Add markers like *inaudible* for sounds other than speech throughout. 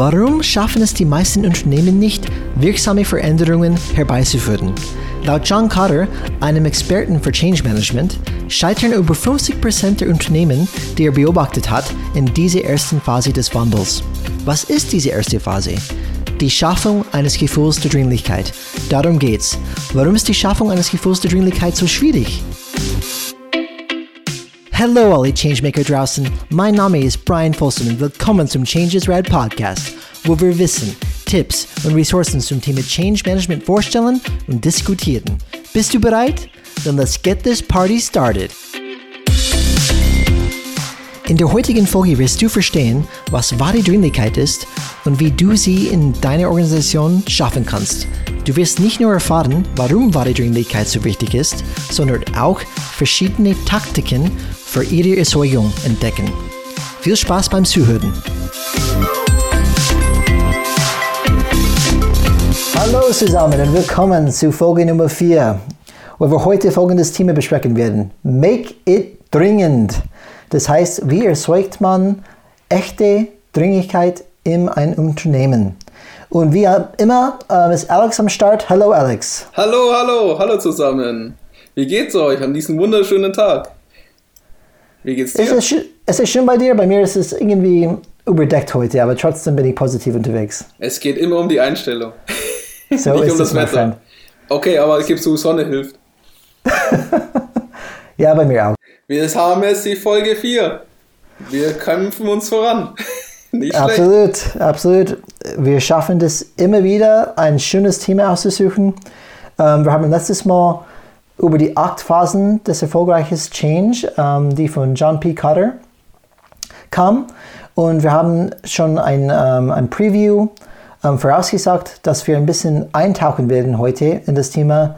Warum schaffen es die meisten Unternehmen nicht, wirksame Veränderungen herbeizuführen? Laut John Cotter, einem Experten für Change Management, scheitern über 50% der Unternehmen, die er beobachtet hat, in dieser ersten Phase des Wandels. Was ist diese erste Phase? Die Schaffung eines Gefühls der Dringlichkeit. Darum geht's. Warum ist die Schaffung eines Gefühls der Dringlichkeit so schwierig? Hallo alle Changemaker draußen, mein Name ist Brian Folsom und willkommen zum Changes Rad Podcast, wo wir Wissen, Tipps und Ressourcen zum Thema Change Management vorstellen und diskutieren. Bist du bereit? Then let's get this party started. In der heutigen Folge wirst du verstehen, was wahre Dringlichkeit ist und wie du sie in deiner Organisation schaffen kannst. Du wirst nicht nur erfahren, warum wahre Dringlichkeit so wichtig ist, sondern auch verschiedene Taktiken für ihre Erzeugung entdecken. Viel Spaß beim Zuhören! Hallo zusammen und willkommen zu Folge Nummer 4, wo wir heute folgendes Thema besprechen werden. Make it dringend. Das heißt, wie erzeugt man echte Dringlichkeit in einem Unternehmen? Und wie immer äh, ist Alex am Start. Hallo Alex. Hallo, hallo, hallo zusammen. Wie geht's euch an diesem wunderschönen Tag? Wie geht's dir? Es ist, es ist schön bei dir. Bei mir ist es irgendwie überdeckt heute, aber trotzdem bin ich positiv unterwegs. Es geht immer um die Einstellung. *laughs* So Nicht um das Wetter. Okay, aber es gibt so Sonne hilft. *laughs* ja, bei mir auch. Wir haben jetzt die Folge 4. Wir kämpfen uns voran. *laughs* Nicht absolut, schlecht. absolut. Wir schaffen das immer wieder, ein schönes Thema auszusuchen. Ähm, wir haben letztes Mal über die acht Phasen des erfolgreichen Change, ähm, die von John P. Cotter kam. Und wir haben schon ein, ähm, ein Preview ähm, vorausgesagt, dass wir ein bisschen eintauchen werden heute in das Thema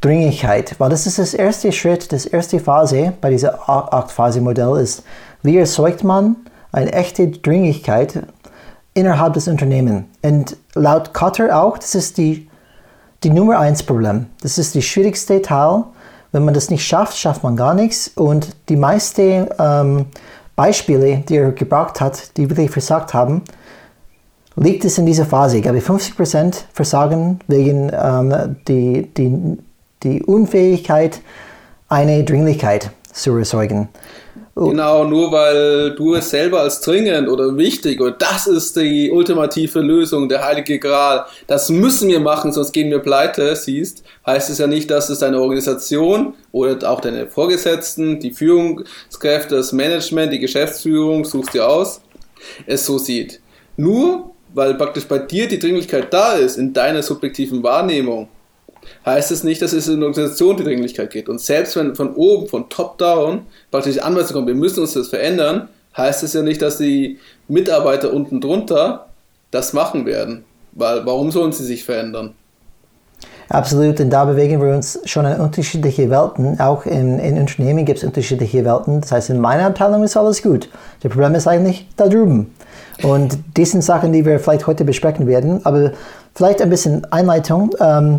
Dringlichkeit, weil das ist das erste Schritt, das erste Phase bei diesem Acht-Phase-Modell ist, wie erzeugt man eine echte Dringlichkeit innerhalb des Unternehmens. Und laut Cotter auch, das ist die die Nummer eins Problem. Das ist die schwierigste Teil. Wenn man das nicht schafft, schafft man gar nichts. Und die meisten ähm, Beispiele, die er gebracht hat, die wirklich versagt haben, liegt es in dieser Phase. Ich glaube, 50% versagen wegen ähm, die, die, die Unfähigkeit, eine Dringlichkeit zu erzeugen. Genau, nur weil du es selber als dringend oder wichtig und das ist die ultimative Lösung, der heilige Gral, das müssen wir machen, sonst gehen wir pleite, siehst, heißt es ja nicht, dass es deine Organisation oder auch deine Vorgesetzten, die Führungskräfte, das Management, die Geschäftsführung, suchst dir aus, es so sieht. Nur weil praktisch bei dir die Dringlichkeit da ist, in deiner subjektiven Wahrnehmung, heißt es nicht, dass es in der Organisation die Dringlichkeit geht. Und selbst wenn von oben, von top down, praktisch Anweisung kommt, wir müssen uns das verändern, heißt es ja nicht, dass die Mitarbeiter unten drunter das machen werden. Weil warum sollen sie sich verändern? Absolut, und da bewegen wir uns schon in unterschiedliche Welten. Auch in, in Unternehmen gibt es unterschiedliche Welten. Das heißt, in meiner Abteilung ist alles gut. Das Problem ist eigentlich da drüben. Und das sind Sachen, die wir vielleicht heute besprechen werden. Aber vielleicht ein bisschen Einleitung. Ähm,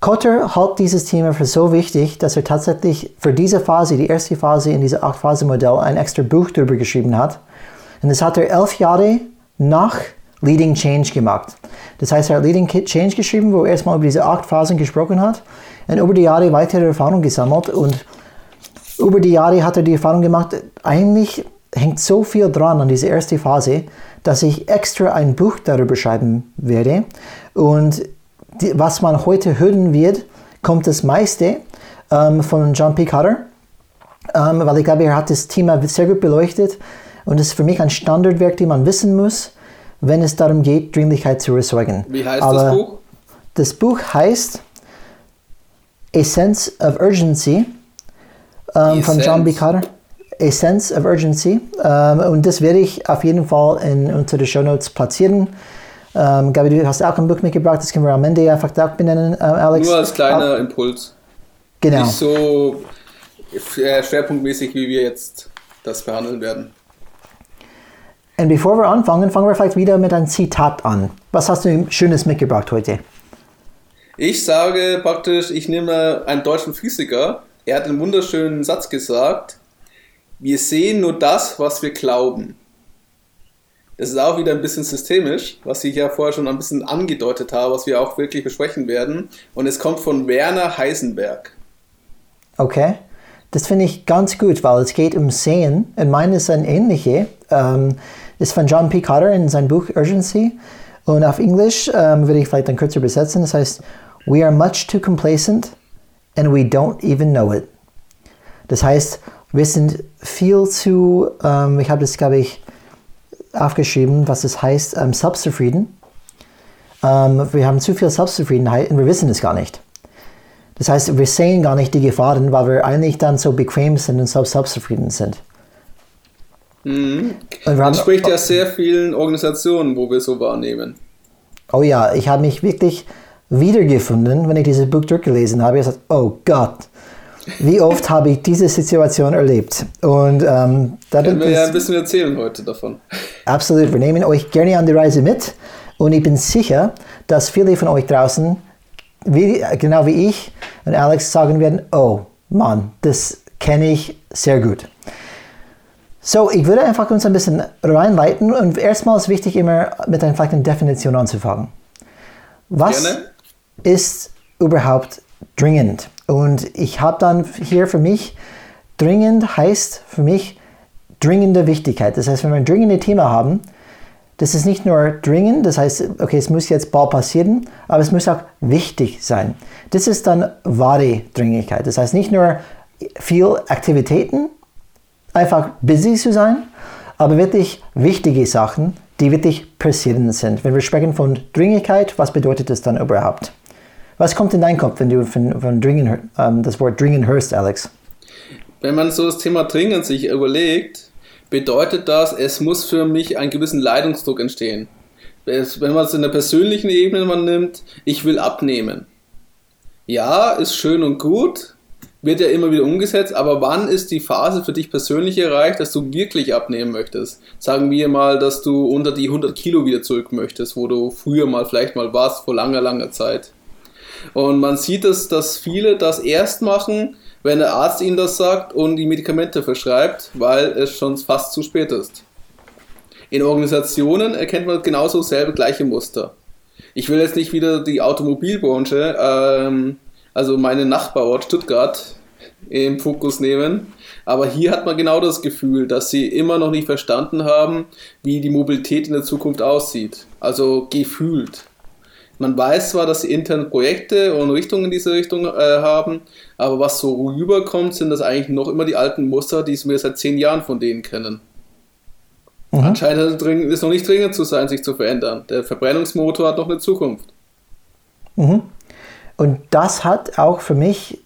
Kotter hält dieses Thema für so wichtig, dass er tatsächlich für diese Phase, die erste Phase in diesem Acht-Phase-Modell, ein extra Buch darüber geschrieben hat. Und das hat er elf Jahre nach Leading Change gemacht. Das heißt, er hat Leading Change geschrieben, wo er erstmal über diese acht Phasen gesprochen hat und über die Jahre weitere Erfahrungen gesammelt. Und über die Jahre hat er die Erfahrung gemacht, eigentlich hängt so viel dran an dieser ersten Phase, dass ich extra ein Buch darüber schreiben werde. Und die, was man heute hören wird, kommt das meiste ähm, von John P. Cotter, ähm, weil ich glaube, er hat das Thema sehr gut beleuchtet und es ist für mich ein Standardwerk, den man wissen muss, wenn es darum geht, Dringlichkeit zu erzeugen. Wie heißt Aber das Buch? Das Buch heißt A Sense of Urgency ähm, von John B. Cotter. A Sense of Urgency. Ähm, und das werde ich auf jeden Fall in unsere Show Notes platzieren. Ähm, Gabi, du hast auch ein Buch mitgebracht, das können wir am Ende einfach da benennen, äh, Alex. Nur als kleiner Impuls. Genau. Nicht so äh, schwerpunktmäßig, wie wir jetzt das behandeln werden. Und bevor wir anfangen, fangen wir vielleicht wieder mit einem Zitat an. Was hast du Schönes mitgebracht heute? Ich sage praktisch, ich nehme einen deutschen Physiker. Er hat einen wunderschönen Satz gesagt. Wir sehen nur das, was wir glauben. Das ist auch wieder ein bisschen systemisch, was ich ja vorher schon ein bisschen angedeutet habe, was wir auch wirklich besprechen werden. Und es kommt von Werner Heisenberg. Okay. Das finde ich ganz gut, weil es geht um Sehen. Und meine ist ein ähnliche. Ähm, ist von John P. Cotter in seinem Buch Urgency. Und auf Englisch ähm, würde ich vielleicht dann kurz übersetzen. Das heißt, We are much too complacent and we don't even know it. Das heißt, wir sind viel zu, ähm, ich habe das, glaube ich, aufgeschrieben, was das heißt, ähm, selbstzufrieden. Ähm, wir haben zu viel Selbstzufriedenheit und wir wissen es gar nicht. Das heißt, wir sehen gar nicht die Gefahren, weil wir eigentlich dann so bequem sind und so selbstzufrieden sind. Mhm. Das spricht ja sehr vielen Organisationen, wo wir so wahrnehmen. Oh ja, ich habe mich wirklich wiedergefunden, wenn ich dieses Buch durchgelesen habe. Ich habe gesagt, oh Gott, wie oft habe ich diese Situation erlebt? Und ähm, da Können wir ja ein bisschen erzählen heute davon. Absolut, wir nehmen euch gerne an die Reise mit und ich bin sicher, dass viele von euch draußen, wie, genau wie ich und Alex, sagen werden, oh Mann, das kenne ich sehr gut. So, ich würde einfach uns ein bisschen reinleiten und erstmal ist wichtig immer mit einer vielleicht Definition anzufangen. Was Gerne. ist überhaupt dringend? Und ich habe dann hier für mich, dringend heißt für mich dringende Wichtigkeit. Das heißt, wenn wir ein dringendes Thema haben, das ist nicht nur dringend, das heißt, okay, es muss jetzt bald passieren, aber es muss auch wichtig sein. Das ist dann wahre Dringlichkeit. Das heißt nicht nur viel Aktivitäten, einfach busy zu sein, aber wirklich wichtige Sachen, die wirklich passieren sind. Wenn wir sprechen von Dringlichkeit, was bedeutet das dann überhaupt? Was kommt in deinen Kopf, wenn du von, von dringen, ähm, das Wort dringen hörst, Alex? Wenn man so das Thema dringend sich überlegt, bedeutet das, es muss für mich einen gewissen Leidungsdruck entstehen. wenn man es in der persönlichen Ebene man nimmt, ich will abnehmen. Ja, ist schön und gut, wird ja immer wieder umgesetzt, aber wann ist die Phase für dich persönlich erreicht, dass du wirklich abnehmen möchtest? Sagen wir mal, dass du unter die 100 Kilo wieder zurück möchtest, wo du früher mal vielleicht mal warst, vor langer, langer Zeit. Und man sieht es, dass viele das erst machen, wenn der Arzt ihnen das sagt und die Medikamente verschreibt, weil es schon fast zu spät ist. In Organisationen erkennt man genauso selbe gleiche Muster. Ich will jetzt nicht wieder die Automobilbranche ähm, also meine Nachbarort Stuttgart im Fokus nehmen. Aber hier hat man genau das Gefühl, dass sie immer noch nicht verstanden haben, wie die Mobilität in der Zukunft aussieht. Also gefühlt. Man weiß zwar, dass sie interne Projekte und Richtungen in diese Richtung äh, haben, aber was so rüberkommt, sind das eigentlich noch immer die alten Muster, die wir seit zehn Jahren von denen kennen. Mhm. Anscheinend ist es noch nicht dringend zu sein, sich zu verändern. Der Verbrennungsmotor hat noch eine Zukunft. Mhm. Und das hat auch für mich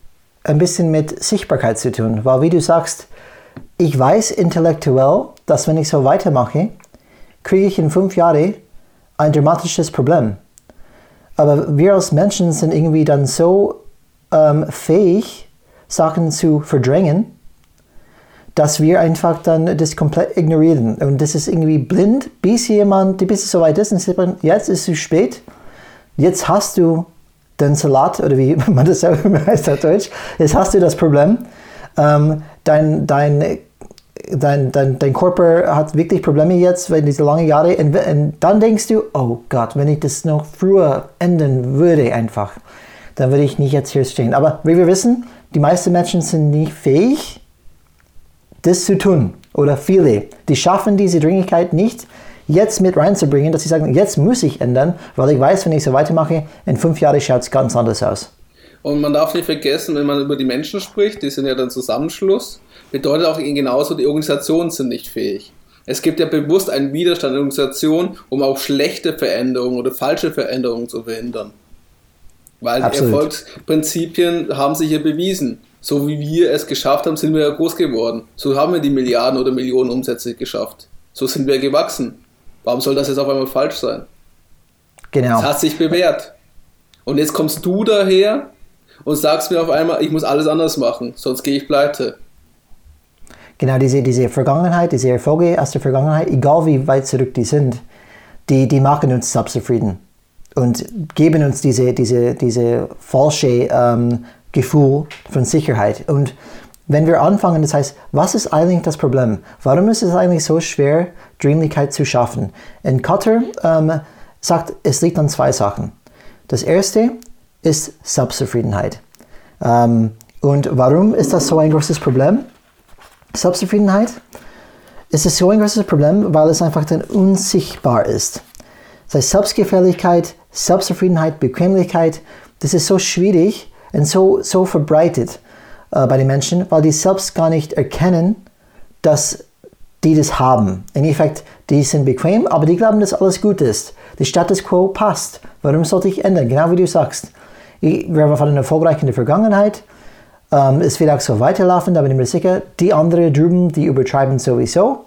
ein bisschen mit Sichtbarkeit zu tun, weil wie du sagst, ich weiß intellektuell, dass wenn ich so weitermache, kriege ich in fünf Jahren ein dramatisches Problem. Aber wir als Menschen sind irgendwie dann so ähm, fähig, Sachen zu verdrängen, dass wir einfach dann das komplett ignorieren. Und das ist irgendwie blind, bis jemand, bis es soweit ist und sagt, jetzt ist es zu spät, jetzt hast du den Salat, oder wie *laughs* man das auch heißt auf Deutsch, jetzt hast du das Problem, ähm, dein, dein, dein, dein, dein Körper hat wirklich Probleme jetzt, wenn diese lange Jahre, und, und dann denkst du, oh Gott, wenn ich das noch früher enden würde einfach, dann würde ich nicht jetzt hier stehen. Aber wie wir wissen, die meisten Menschen sind nicht fähig, das zu tun. Oder viele. Die schaffen diese Dringlichkeit nicht, jetzt mit reinzubringen, dass sie sagen, jetzt muss ich ändern, weil ich weiß, wenn ich so weitermache, in fünf Jahren schaut es ganz anders aus. Und man darf nicht vergessen, wenn man über die Menschen spricht, die sind ja dann Zusammenschluss, bedeutet auch genauso, die Organisationen sind nicht fähig. Es gibt ja bewusst einen Widerstand in der Organisation, um auch schlechte Veränderungen oder falsche Veränderungen zu verhindern. Weil Absolut. die Erfolgsprinzipien haben sich ja bewiesen. So wie wir es geschafft haben, sind wir ja groß geworden. So haben wir die Milliarden oder Millionen Umsätze geschafft. So sind wir gewachsen. Warum soll das jetzt auf einmal falsch sein? Genau. Es hat sich bewährt. Und jetzt kommst du daher und sagst mir auf einmal, ich muss alles anders machen, sonst gehe ich pleite. Genau, diese, diese Vergangenheit, diese Erfolge aus der Vergangenheit, egal wie weit zurück die sind, die, die machen uns selbstzufrieden und geben uns diese, diese, diese falsche ähm, Gefühl von Sicherheit. Und wenn wir anfangen, das heißt, was ist eigentlich das Problem? Warum ist es eigentlich so schwer, Dringlichkeit zu schaffen? In Cutter ähm, sagt, es liegt an zwei Sachen. Das erste ist Selbstzufriedenheit. Ähm, und warum ist das so ein großes Problem? Selbstzufriedenheit? Es ist so ein großes Problem, weil es einfach dann unsichtbar ist. Das heißt, Selbstgefälligkeit, Selbstzufriedenheit, Bequemlichkeit, das ist so schwierig und so, so verbreitet äh, bei den Menschen, weil die selbst gar nicht erkennen, dass die das haben. Im Endeffekt, die sind bequem, aber die glauben, dass alles gut ist. Der Status quo passt. Warum sollte ich ändern? Genau wie du sagst. Ich, wir waren erfolgreich in der Vergangenheit. Ähm, es wird auch so weiterlaufen, da bin ich mir sicher. Die anderen drüben, die übertreiben sowieso.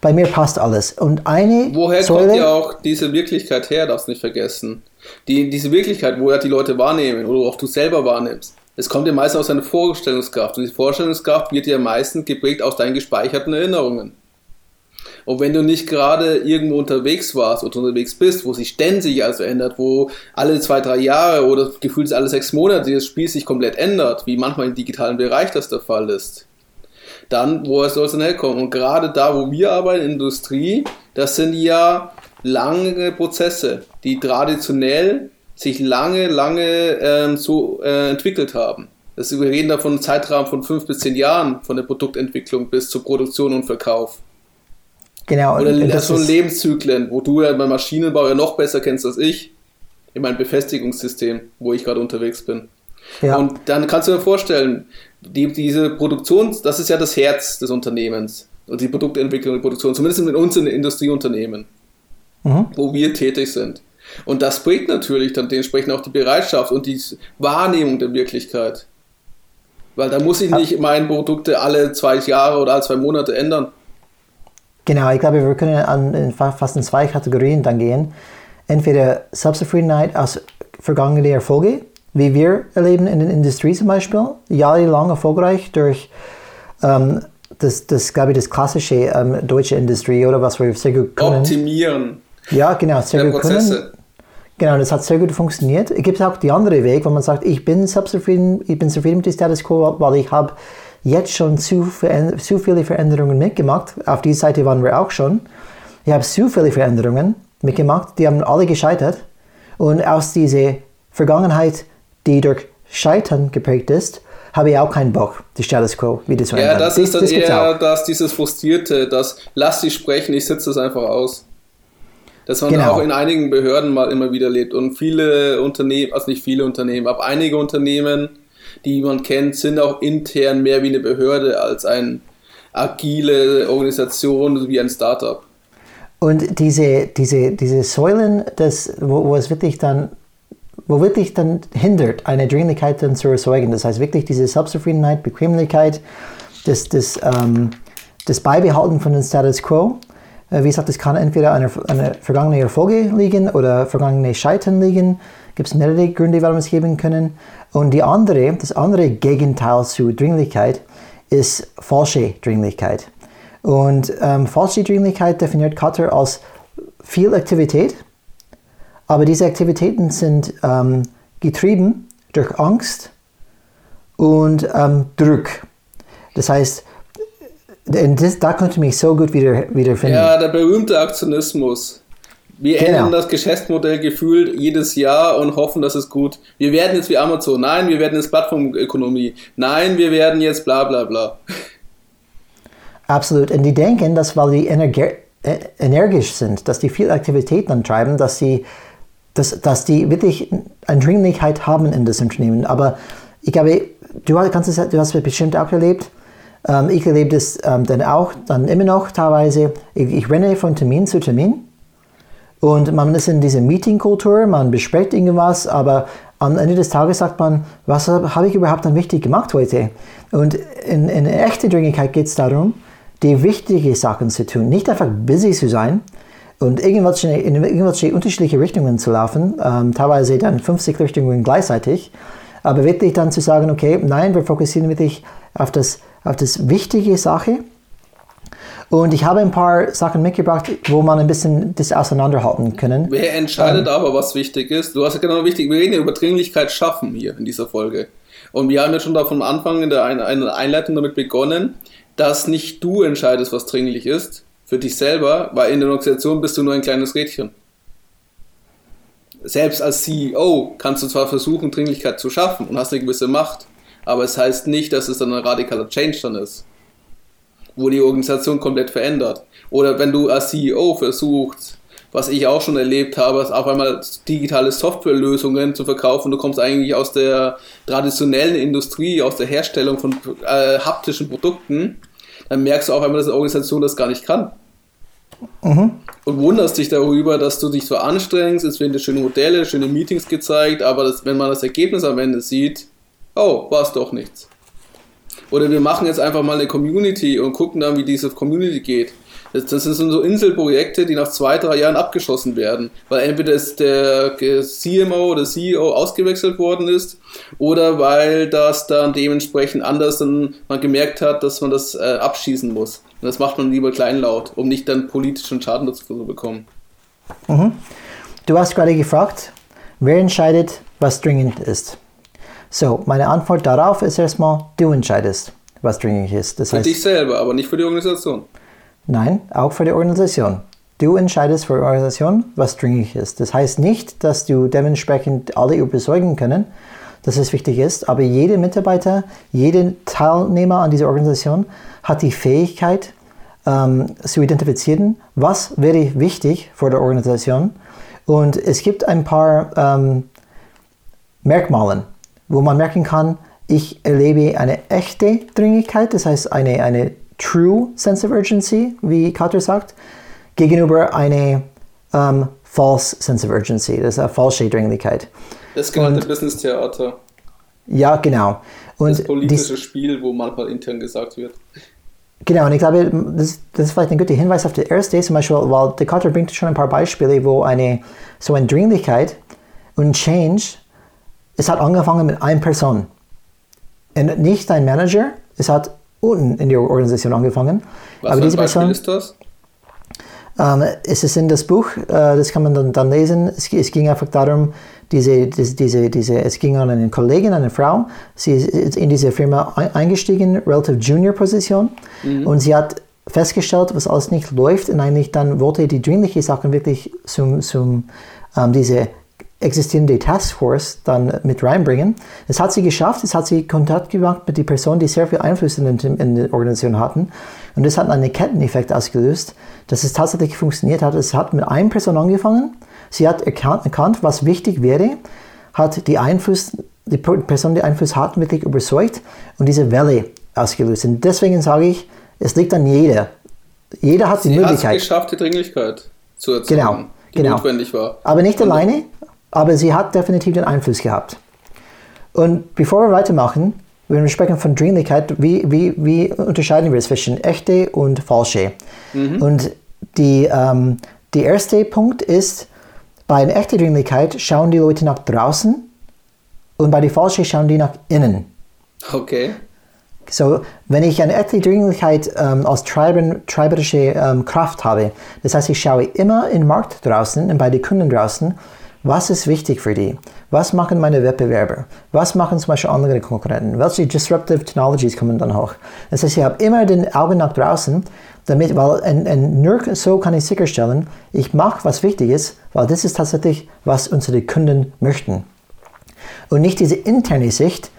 Bei mir passt alles. Und eine Woher Säule, kommt ja auch diese Wirklichkeit her, darfst nicht vergessen. Die, diese Wirklichkeit, wo ja die Leute wahrnehmen oder auch du selber wahrnimmst. Es kommt ja meistens aus deiner Vorstellungskraft. Und die Vorstellungskraft wird ja meistens geprägt aus deinen gespeicherten Erinnerungen. Und wenn du nicht gerade irgendwo unterwegs warst oder unterwegs bist, wo sich ständig also ändert, wo alle zwei, drei Jahre oder gefühlt alle sechs Monate das Spiel sich komplett ändert, wie manchmal im digitalen Bereich das der Fall ist, dann, woher soll es denn herkommen? Und gerade da, wo wir arbeiten, Industrie, das sind ja lange Prozesse, die traditionell sich lange, lange ähm, so äh, entwickelt haben. Das, wir reden da von einem Zeitrahmen von fünf bis zehn Jahren, von der Produktentwicklung bis zur Produktion und Verkauf. Genau. Oder und das so Lebenszyklen, wo du ja beim Maschinenbau ja noch besser kennst als ich, in meinem Befestigungssystem, wo ich gerade unterwegs bin. Ja. Und dann kannst du dir vorstellen, die, diese Produktion, das ist ja das Herz des Unternehmens. Und die Produktentwicklung und Produktion, zumindest mit uns in den Industrieunternehmen, mhm. wo wir tätig sind. Und das bringt natürlich dann dementsprechend auch die Bereitschaft und die Wahrnehmung der Wirklichkeit. Weil da muss ich nicht meine Produkte alle zwei Jahre oder alle zwei Monate ändern. Genau, ich glaube, wir können an, fast in zwei Kategorien dann gehen. Entweder Selbstzufriedenheit aus vergangenen Erfolge, wie wir erleben in der Industrie zum Beispiel, jahrelang erfolgreich durch ähm, das, das, glaube ich, das klassische ähm, deutsche Industrie oder was wir sehr gut können. Optimieren. Ja, genau, sehr gut Prozesse. können. Genau, das hat sehr gut funktioniert. Es gibt auch die andere Weg, wo man sagt, ich bin selbstzufrieden, ich bin zufrieden mit dem Status quo, weil ich habe jetzt schon zu, zu viele Veränderungen mitgemacht. Auf dieser Seite waren wir auch schon. Ich habe zu viele Veränderungen mitgemacht, die haben alle gescheitert. Und aus dieser Vergangenheit, die durch Scheitern geprägt ist, habe ich auch keinen Bock, die Status Quo wieder zu ändern. Ja, das, das ist dann das eher das, dieses Frustrierte, das lass sie sprechen, ich sitze es einfach aus. Das man genau. auch in einigen Behörden mal immer wieder lebt. Und viele Unternehmen, also nicht viele Unternehmen, aber einige Unternehmen, die man kennt, sind auch intern mehr wie eine Behörde als eine agile Organisation wie ein Startup. Und diese, diese, diese Säulen, das, wo, wo es wirklich dann wo wirklich dann hindert, eine Dringlichkeit dann zu erzeugen. Das heißt wirklich diese Selbstzufriedenheit, Bequemlichkeit, das, das, ähm, das Beibehalten von dem Status Quo wie gesagt, es kann entweder eine vergangene Erfolge liegen oder vergangene Scheitern liegen. Gibt es mehrere Gründe, warum es geben können. Und die andere, das andere Gegenteil zu Dringlichkeit ist falsche Dringlichkeit. Und ähm, falsche Dringlichkeit definiert Cutter als viel Aktivität, aber diese Aktivitäten sind ähm, getrieben durch Angst und ähm, Druck. Das heißt, das, da könnte mich so gut wieder, wiederfinden. Ja, der berühmte Aktionismus. Wir genau. ändern das Geschäftsmodell gefühlt jedes Jahr und hoffen, dass es gut. Wir werden jetzt wie Amazon. Nein, wir werden jetzt Plattformökonomie. Nein, wir werden jetzt bla bla bla. Absolut. Und die denken, dass weil die energi äh, energisch sind, dass die viel Aktivität antreiben, dass sie dass, dass die wirklich eine Dringlichkeit haben in das Unternehmen. Aber ich glaube, du, kannst es, du hast es bestimmt auch erlebt, ähm, ich erlebe das ähm, dann auch, dann immer noch teilweise. Ich, ich renne von Termin zu Termin und man ist in dieser Meeting-Kultur, man bespricht irgendwas, aber am Ende des Tages sagt man, was habe ich überhaupt dann wichtig gemacht heute? Und in, in echter Dringlichkeit geht es darum, die wichtigen Sachen zu tun, nicht einfach busy zu sein und irgendwelche, in irgendwelche unterschiedliche Richtungen zu laufen, ähm, teilweise dann 50 Richtungen gleichzeitig, aber wirklich dann zu sagen, okay, nein, wir fokussieren wirklich auf das auf das wichtige Sache. Und ich habe ein paar Sachen mitgebracht, wo man ein bisschen das auseinanderhalten können. Wer entscheidet ähm, aber, was wichtig ist? Du hast ja genau wichtig, wir reden ja über Dringlichkeit schaffen hier in dieser Folge. Und wir haben ja schon da vom Anfang in der Einleitung damit begonnen, dass nicht du entscheidest, was dringlich ist, für dich selber, weil in der Organisation bist du nur ein kleines Rädchen. Selbst als CEO kannst du zwar versuchen, Dringlichkeit zu schaffen und hast eine gewisse Macht, aber es heißt nicht, dass es dann ein radikaler Change dann ist, wo die Organisation komplett verändert. Oder wenn du als CEO versuchst, was ich auch schon erlebt habe, ist auf einmal digitale Softwarelösungen zu verkaufen. Du kommst eigentlich aus der traditionellen Industrie, aus der Herstellung von äh, haptischen Produkten. Dann merkst du auf einmal, dass eine Organisation das gar nicht kann. Mhm. Und wunderst dich darüber, dass du dich so anstrengst. Es werden schöne Modelle, schöne Meetings gezeigt, aber das, wenn man das Ergebnis am Ende sieht, oh, war es doch nichts. Oder wir machen jetzt einfach mal eine Community und gucken dann, wie diese Community geht. Das, das sind so Inselprojekte, die nach zwei, drei Jahren abgeschossen werden, weil entweder ist der CMO oder CEO ausgewechselt worden ist oder weil das dann dementsprechend anders dann man gemerkt hat, dass man das äh, abschießen muss. Und das macht man lieber kleinlaut, um nicht dann politischen Schaden dazu zu bekommen. Mhm. Du hast gerade gefragt, wer entscheidet, was dringend ist. So, meine Antwort darauf ist erstmal, du entscheidest, was dringend ist. Das für heißt, dich selber, aber nicht für die Organisation. Nein, auch für die Organisation. Du entscheidest für die Organisation, was dringlich ist. Das heißt nicht, dass du dementsprechend alle überzeugen können, dass es wichtig ist, aber jeder Mitarbeiter, jeder Teilnehmer an dieser Organisation hat die Fähigkeit ähm, zu identifizieren, was wäre wichtig für die Organisation. Und es gibt ein paar ähm, Merkmale, wo man merken kann, ich erlebe eine echte Dringlichkeit, das heißt eine, eine true sense of urgency, wie Carter sagt, gegenüber eine um, false sense of urgency. Das ist eine falsche Dringlichkeit. Das genannte Business-Theater. Ja, genau. Und das politische Spiel, wo manchmal intern gesagt wird. Genau, und ich glaube, das, das, ist vielleicht ein guter Hinweis auf die erste, zum Beispiel, weil der Carter bringt schon ein paar Beispiele, wo eine so eine Dringlichkeit und Change, es hat angefangen mit einer Person. Und nicht ein Manager, es hat unten in der Organisation angefangen. Was Aber diese Person, ist das? Ähm, es ist in das Buch, äh, das kann man dann, dann lesen. Es, es, ging einfach darum, diese, diese, diese, es ging an eine Kollegin, eine Frau. Sie ist in diese Firma eingestiegen, relative Junior Position, mhm. und sie hat festgestellt, was alles nicht läuft und eigentlich dann wollte die dringliche Sachen wirklich zum, zum ähm, diese existierende Taskforce dann mit reinbringen. Das hat sie geschafft, es hat sie Kontakt gemacht mit den Personen, die sehr viel Einfluss in, in, in der Organisation hatten. Und das hat einen Ketteneffekt ausgelöst, dass es tatsächlich funktioniert hat. Es hat mit einer Person angefangen, sie hat erkannt, erkannt was wichtig wäre, hat die Einfluss, die Person, die Einfluss hat, wirklich überzeugt und diese Welle ausgelöst. Und deswegen sage ich, es liegt an jeder. Jeder hat sie die Möglichkeit. Hat geschafft, die Dringlichkeit zu erzeugen, genau, die genau. notwendig war. Aber nicht alleine, aber sie hat definitiv den Einfluss gehabt. Und bevor wir weitermachen, wenn wir sprechen von Dringlichkeit, wie, wie, wie unterscheiden wir zwischen echte und falsche? Mhm. Und die, ähm, der erste Punkt ist, bei einer echten Dringlichkeit schauen die Leute nach draußen und bei der falschen schauen die nach innen. Okay. So, wenn ich eine echte Dringlichkeit ähm, als treiberische ähm, Kraft habe, das heißt, ich schaue immer im Markt draußen und bei den Kunden draußen was ist wichtig für die? Was machen meine Wettbewerber? Was machen zum Beispiel andere Konkurrenten? Welche Disruptive Technologies kommen dann hoch? Das heißt, ich habe immer den Augen nach draußen, damit, weil und, und nur so kann ich sicherstellen, ich mache, was wichtig ist, weil das ist tatsächlich, was unsere Kunden möchten. Und nicht diese interne Sicht,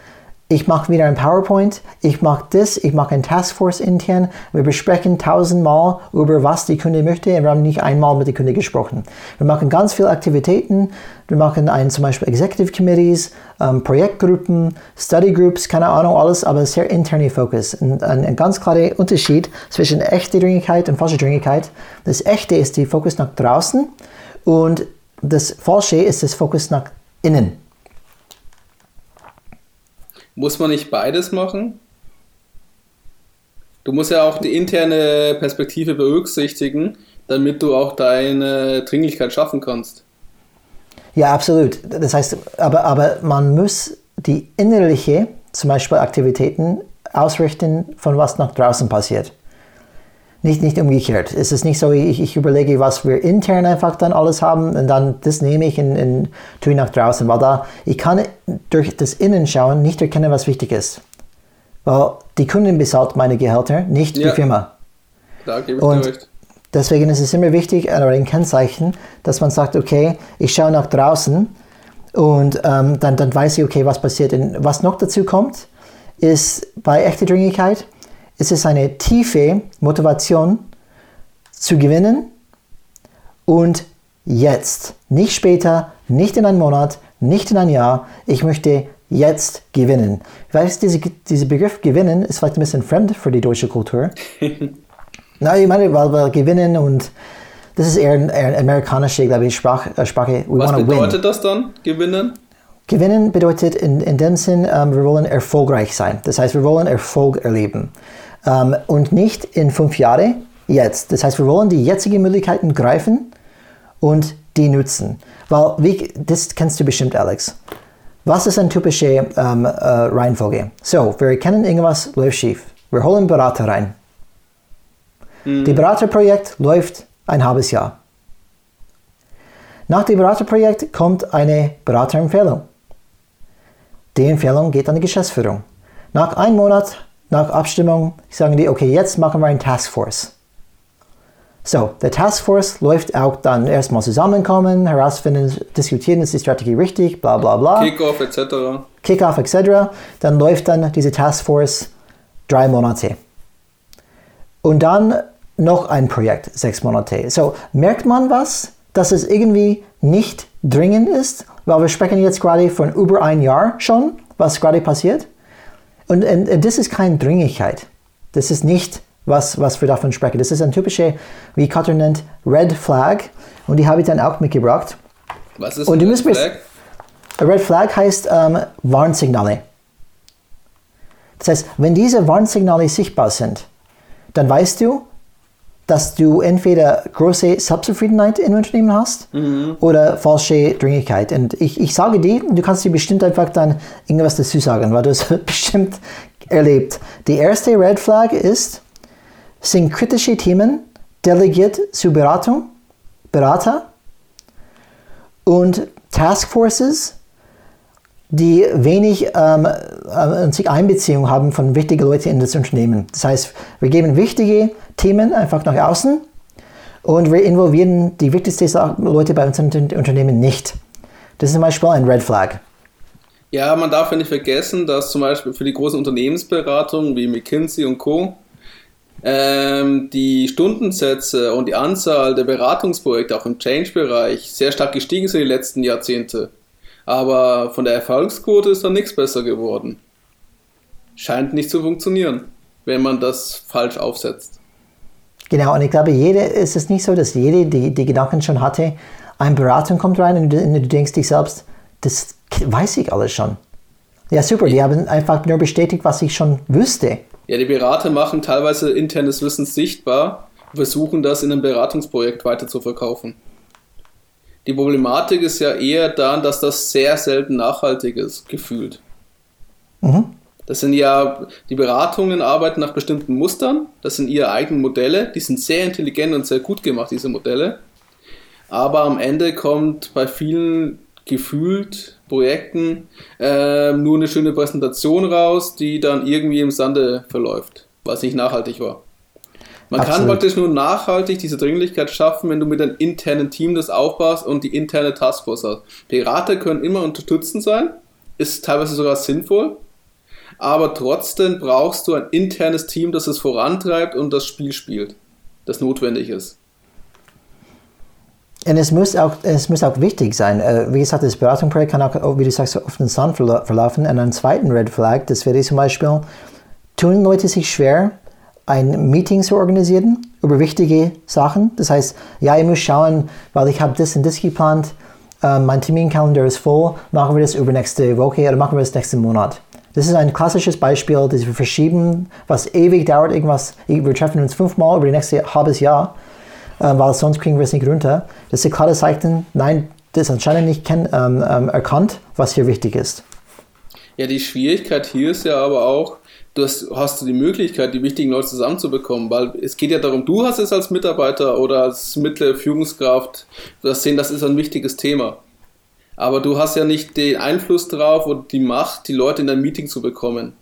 ich mache wieder ein PowerPoint, ich mache das, ich mache ein Taskforce intern, wir besprechen tausendmal über was die Kunde möchte und wir haben nicht einmal mit der Kunde gesprochen. Wir machen ganz viele Aktivitäten, wir machen ein, zum Beispiel Executive Committees, ähm, Projektgruppen, Study Groups, keine Ahnung, alles, aber sehr interne Fokus. Und ein, ein ganz klarer Unterschied zwischen echter Dringlichkeit und falscher Dringlichkeit. Das echte ist die Fokus nach draußen und das falsche ist das Fokus nach innen. Muss man nicht beides machen? Du musst ja auch die interne Perspektive berücksichtigen, damit du auch deine Dringlichkeit schaffen kannst. Ja, absolut. Das heißt, aber, aber man muss die innerliche, zum Beispiel Aktivitäten, ausrichten, von was nach draußen passiert. Nicht, nicht umgekehrt. Es ist nicht so, ich, ich überlege, was wir intern einfach dann alles haben und dann das nehme ich und, und tue ich nach draußen, weil da, ich kann durch das Innen schauen nicht erkennen, was wichtig ist. Weil die Kunden bezahlt meine Gehälter, nicht Ja. die Firma. Da gebe ich Und dir recht. deswegen ist es immer wichtig, oder ein Kennzeichen, dass man sagt, okay, ich schaue nach draußen und ähm, dann, dann weiß ich, okay, was passiert. Und was noch dazu kommt, ist bei echter Dringlichkeit, ist es eine tiefe Motivation zu gewinnen und jetzt, nicht später, nicht in einem Monat, nicht in einem Jahr. Ich möchte jetzt gewinnen. Ich weiß, diese, dieser Begriff gewinnen ist vielleicht ein bisschen fremd für die deutsche Kultur. *laughs* Na, ich meine, weil wir gewinnen und das ist eher, ein- eher eine amerikanische, glaube ich, Sprach, äh, Sprache. We Was wanna win. bedeutet das dann, gewinnen? Gewinnen bedeutet in, in dem Sinn, ähm, wir wollen erfolgreich sein. Das heißt, wir wollen Erfolg erleben. Ähm, und nicht in fünf Jahren, jetzt. Das heißt, wir wollen die jetzigen Möglichkeiten greifen und die nutzen. Weil, wie, das kennst du bestimmt, Alex. Was ist eine typische ähm, äh, Reihenfolge? So, wir erkennen irgendwas läuft schief. Wir holen Berater rein. Die Beraterprojekt läuft ein halbes Jahr. Nach dem Beraterprojekt kommt eine Beraterempfehlung. Die Empfehlung geht an die Geschäftsführung. Nach einem Monat, nach Abstimmung, sagen die, okay, jetzt machen wir ein Taskforce. So, der Taskforce läuft auch dann erstmal zusammenkommen, herausfinden, diskutieren, ist die Strategie richtig, bla bla bla. Kickoff etc. Kickoff etc. Dann läuft dann diese Taskforce drei Monate. Und dann noch ein Projekt, sechs Monate. So, merkt man was, dass es irgendwie nicht dringend ist? Weil wir sprechen jetzt gerade von über ein Jahr schon, was gerade passiert. Und, und, und das ist keine Dringlichkeit. Das ist nicht, was, was wir davon sprechen. Das ist ein typischer, wie Cutter nennt, Red Flag. Und die habe ich dann auch mitgebracht. Was ist Und ein Red Flag? A Red Flag heißt ähm, Warnsignale. Das heißt, wenn diese Warnsignale sichtbar sind, dann weißt du, dass du entweder große Selbstzufriedenheit im Unternehmen hast oder falsche Dringlichkeit. Und ich, ich sage dir, du kannst dir bestimmt einfach dann irgendwas dazu sagen, weil du es *laughs* bestimmt erlebt. Die erste Red Flag ist, sind kritische Themen delegiert zu Beratung, Berater und Taskforces, die wenig ähm, äh, sich Einbeziehung haben von wichtigen Leuten in das Unternehmen. Das heißt, wir geben wichtige Themen einfach nach außen und wir involvieren die wichtigsten Leute bei unserem Unter- Unternehmen nicht. Das ist zum Beispiel ein Red Flag. Ja, man darf ja nicht vergessen, dass zum Beispiel für die großen Unternehmensberatungen wie McKinsey und Co. Ähm, die Stundensätze und die Anzahl der Beratungsprojekte auch im Change-Bereich sehr stark gestiegen sind in den letzten Jahrzehnte. Aber von der Erfolgsquote ist da nichts besser geworden. Scheint nicht zu funktionieren, wenn man das falsch aufsetzt. Genau, und ich glaube, jede, es ist nicht so, dass jede die, die Gedanken schon hatte, eine Beratung kommt rein und du, und du denkst dich selbst, das weiß ich alles schon. Ja, super, die haben einfach nur bestätigt, was ich schon wüsste. Ja, die Berater machen teilweise internes Wissen sichtbar und versuchen das in einem Beratungsprojekt weiter zu verkaufen. Die Problematik ist ja eher dann, dass das sehr selten nachhaltig ist, gefühlt. Das sind ja, die Beratungen arbeiten nach bestimmten Mustern, das sind ihre eigenen Modelle, die sind sehr intelligent und sehr gut gemacht, diese Modelle. Aber am Ende kommt bei vielen gefühlt Projekten ähm, nur eine schöne Präsentation raus, die dann irgendwie im Sande verläuft, was nicht nachhaltig war. Man kann Absolut. praktisch nur nachhaltig diese Dringlichkeit schaffen, wenn du mit einem internen Team das aufbaust und die interne Taskforce hast. Berater können immer unterstützend sein, ist teilweise sogar sinnvoll, aber trotzdem brauchst du ein internes Team, das es vorantreibt und das Spiel spielt, das notwendig ist. Und es muss auch, es muss auch wichtig sein. Äh, wie gesagt, das Beratungsprojekt kann auch, wie du sagst, auf den Sand verla- verlaufen. Und einen zweiten Red Flag, das wäre zum Beispiel, tun Leute sich schwer, ein Meeting zu organisieren über wichtige Sachen. Das heißt, ja, ich muss schauen, weil ich habe das und das geplant, äh, mein Terminkalender ist voll, machen wir das über nächste Woche oder machen wir das nächsten Monat. Das ist ein klassisches Beispiel, das wir verschieben, was ewig dauert, irgendwas, wir treffen uns fünfmal über das nächste halbes Jahr äh, weil sonst kriegen wir es nicht runter. Das ist ein klares Zeichen, nein, das ist anscheinend nicht ähm, ähm, erkannt, was hier wichtig ist. Ja, die Schwierigkeit hier ist ja aber auch, du hast, hast du die Möglichkeit, die wichtigen Leute zusammenzubekommen, weil es geht ja darum, du hast es als Mitarbeiter oder als mittlere Führungskraft, das sehen, das ist ein wichtiges Thema. Aber du hast ja nicht den Einfluss darauf oder die Macht, die Leute in dein Meeting zu bekommen,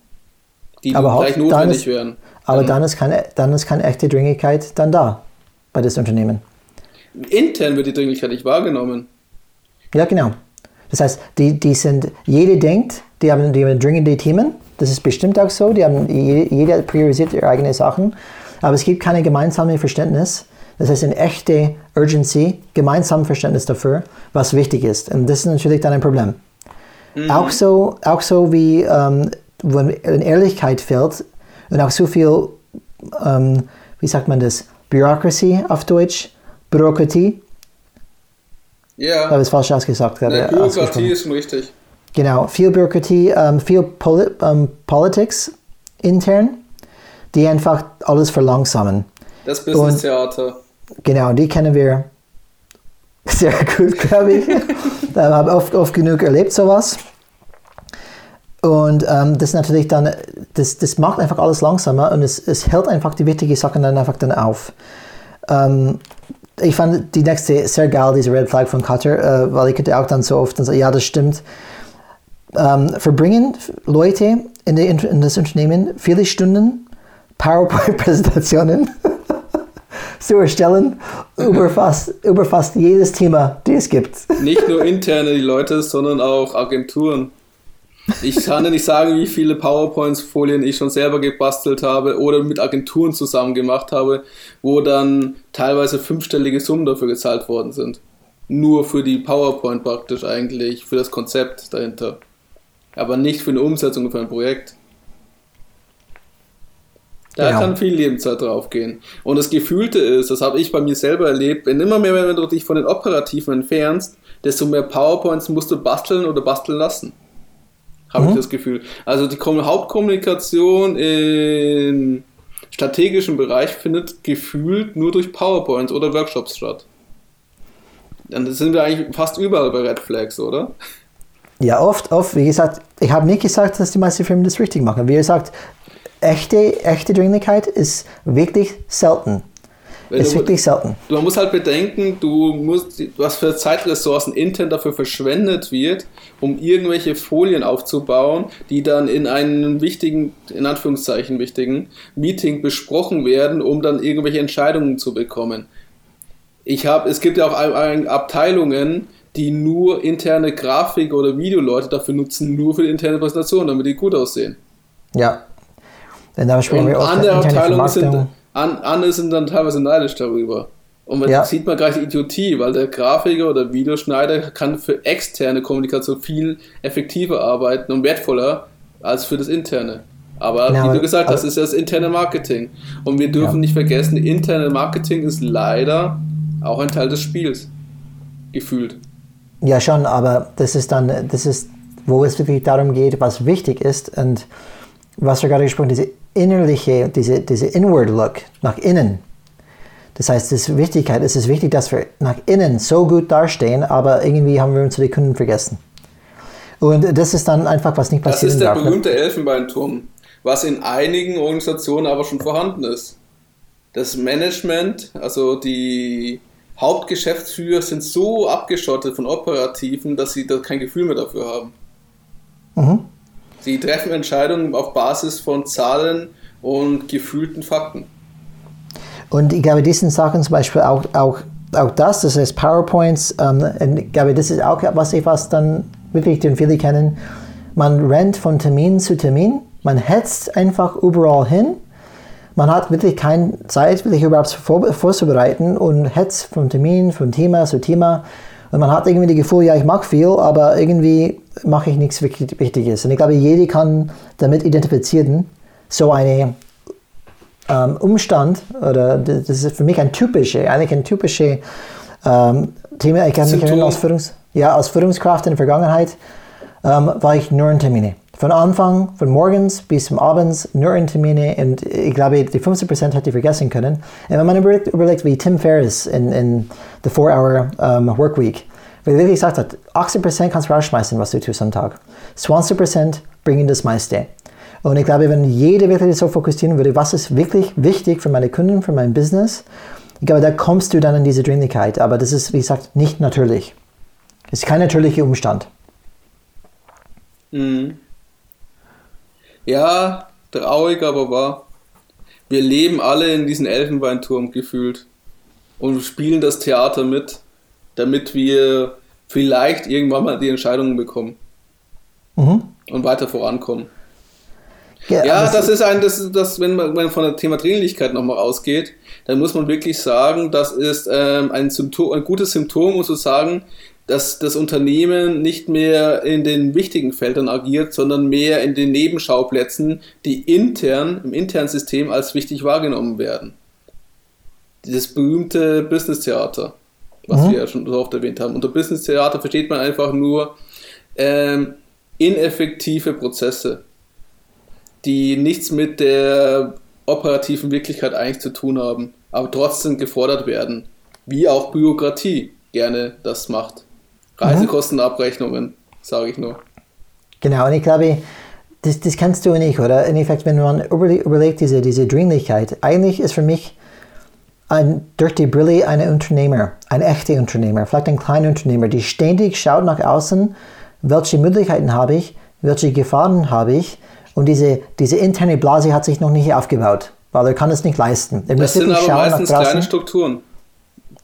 die Aber gleich notwendig ist- wären. Aber Ähm, dann ist, keine, dann ist keine echte Dringlichkeit dann da bei das Unternehmen. Intern wird die Dringlichkeit nicht wahrgenommen. Ja, genau. Das heißt, die, die sind, jede denkt, die haben, die haben dringende Themen. Das ist bestimmt auch so. Die haben, jede, jeder priorisiert ihre eigenen Sachen. Aber es gibt keine gemeinsame Verständnis. Das heißt, eine echte Urgency, gemeinsames Verständnis dafür, was wichtig ist. Und das ist natürlich dann ein Problem. Auch, so, auch so wie, ähm, wenn Ehrlichkeit fehlt und auch so viel, ähm, wie sagt man das, Bureaucracy auf Deutsch, Bürokratie, Ja, habe ich es falsch ausgesagt. gerade Bürokratie ist schon richtig. Genau, viel Bürokratie, ähm, viel Poli ähm, Politics intern, die einfach alles verlangsamen. Das Business-Theater. Genau, die kennen wir sehr gut, glaube ich. *laughs* habe oft, oft genug erlebt, sowas. Und ähm, das natürlich dann, das, das macht einfach alles langsamer und es, es hält einfach die wichtigen Sachen dann einfach dann auf. Ähm, ich fand die nächste sehr geil, diese Red Flag von Cutter, äh, weil ich hätte auch dann so oft dann so, ja, das stimmt. Ähm, verbringen Leute in, die, in das Unternehmen viele Stunden PowerPoint-Präsentationen zu erstellen über *laughs* fast, über fast jedes Thema, die es gibt. Nicht nur *laughs* interne die Leute, sondern auch Agenturen. Ich kann dir nicht sagen, wie viele PowerPoint-Folien ich schon selber gebastelt habe oder mit Agenturen zusammen gemacht habe, wo dann teilweise fünfstellige Summen dafür gezahlt worden sind. Nur für die PowerPoint praktisch eigentlich, für das Konzept dahinter. Aber nicht für eine Umsetzung für ein Projekt. Da Genau. kann viel Lebenszeit draufgehen. Und das Gefühlte ist, das habe ich bei mir selber erlebt, wenn immer mehr, wenn du dich von den Operativen entfernst, desto mehr PowerPoints musst du basteln oder basteln lassen. Habe ich das Gefühl. Also die Kom- Hauptkommunikation im strategischen Bereich findet gefühlt nur durch PowerPoints oder Workshops statt. Dann sind wir eigentlich fast überall bei Red Flags, oder? Ja, oft, oft, wie gesagt, ich habe nicht gesagt, dass die meisten Firmen das richtig machen. Wie gesagt, echte, echte Dringlichkeit ist wirklich selten. Wenn ist du- wirklich selten. Du man muss halt bedenken, du musst, was für Zeitressourcen intern dafür verschwendet wird, um irgendwelche Folien aufzubauen, die dann in einem wichtigen, in Anführungszeichen wichtigen Meeting besprochen werden, um dann irgendwelche Entscheidungen zu bekommen. Ich habe, es gibt ja auch Abteilungen, die nur interne Grafik- oder Videoleute dafür nutzen, nur für die interne Präsentation, damit die gut aussehen. Ja. Und da sprechen wir von andere Abteilungen sind, an, andere sind dann teilweise neidisch darüber. Und man Ja. sieht man gleich die Idiotie, weil der Grafiker oder Videoschneider kann für externe Kommunikation viel effektiver arbeiten und wertvoller als für das interne. Aber Genau, wie du gesagt hast, aber- ist das interne Marketing. Und wir dürfen Ja. nicht vergessen, interne Marketing ist leider auch ein Teil des Spiels. Gefühlt. Ja, schon, aber das ist dann, das ist, wo es wirklich darum geht, was wichtig ist und was wir gerade gesprochen diese innerliche, diese, diese Inward Look nach innen. Das heißt, es ist Wichtigkeit, es ist wichtig, dass wir nach innen so gut dastehen, aber irgendwie haben wir uns die Kunden vergessen. Und das ist dann einfach, was nicht Das passieren ist der darf. ne? berühmte Elfenbeinturm, was in einigen Organisationen aber schon vorhanden ist. Das Management, also die Hauptgeschäftsführer sind so abgeschottet von Operativen, dass sie da kein Gefühl mehr dafür haben. Mhm. Sie treffen Entscheidungen auf Basis von Zahlen und gefühlten Fakten. Und ich glaube, diesen Sachen zum Beispiel auch, auch, auch das, das heißt PowerPoints, ähm, ich glaube, das ist auch was ich was dann wirklich den viele kennen. Man rennt von Termin zu Termin, man hetzt einfach überall hin. Man hat wirklich keine Zeit, wirklich überhaupt vor, vorzubereiten und hetzt von Termin, von Thema zu Thema. Und man hat irgendwie das Gefühl, ja, ich mag viel, aber irgendwie mache ich nichts Wichtiges. Und ich glaube, jeder kann damit identifizieren, so eine ähm, Umstand, oder das ist für mich ein typische, eigentlich ein typische ähm, Thema. Ich kann mich erinnern, als, Führungs ja, als Führungskraft in der Vergangenheit ähm, war ich nur in Termine. Von Anfang, von morgens bis zum Abends, nur in Termine. Und ich glaube, die 50% hätte ich vergessen können. Und wenn man überlegt, überlegt wie Tim Ferriss in, in The 4-Hour um, Work Er wirklich gesagt hat, 80% kannst du rausschmeißen, was du tust am Tag. 20% bringen das meiste. Und ich glaube, wenn jeder wirklich so fokussieren würde, was ist wirklich wichtig für meine Kunden, für mein Business, ich glaube, da kommst du dann in diese Dringlichkeit. Aber das ist, wie gesagt, nicht natürlich. Es ist kein natürlicher Umstand. Mhm. Ja, traurig, aber wahr. Wir leben alle in diesem Elfenbeinturm gefühlt und spielen das Theater mit, damit wir vielleicht irgendwann mal die Entscheidungen bekommen mhm. und weiter vorankommen. Ja, ja das ist ein, das, das wenn man von der Thema Dringlichkeit nochmal ausgeht, dann muss man wirklich sagen, das ist ähm, ein, Symptom, ein gutes Symptom, um zu sagen, dass das Unternehmen nicht mehr in den wichtigen Feldern agiert, sondern mehr in den Nebenschauplätzen, die intern, im internen System als wichtig wahrgenommen werden. Dieses berühmte Business-Theater, was mhm. wir ja schon so oft erwähnt haben. Unter Business-Theater versteht man einfach nur ähm, ineffektive Prozesse, die nichts mit der operativen Wirklichkeit eigentlich zu tun haben, aber trotzdem gefordert werden, wie auch Bürokratie gerne das macht. Reisekostenabrechnungen, sage ich nur. Genau, und ich glaube, das, das kennst du nicht, oder? In Effekt, wenn man überlegt, diese, diese Dringlichkeit, eigentlich ist für mich ein, durch die Brille ein Unternehmer, ein echter Unternehmer, vielleicht ein kleiner Unternehmer, die ständig schaut nach außen, welche Möglichkeiten habe ich, welche Gefahren habe ich und diese, diese interne Blase hat sich noch nicht aufgebaut, weil er kann es nicht leisten. Er das sind aber meistens kleine Strukturen.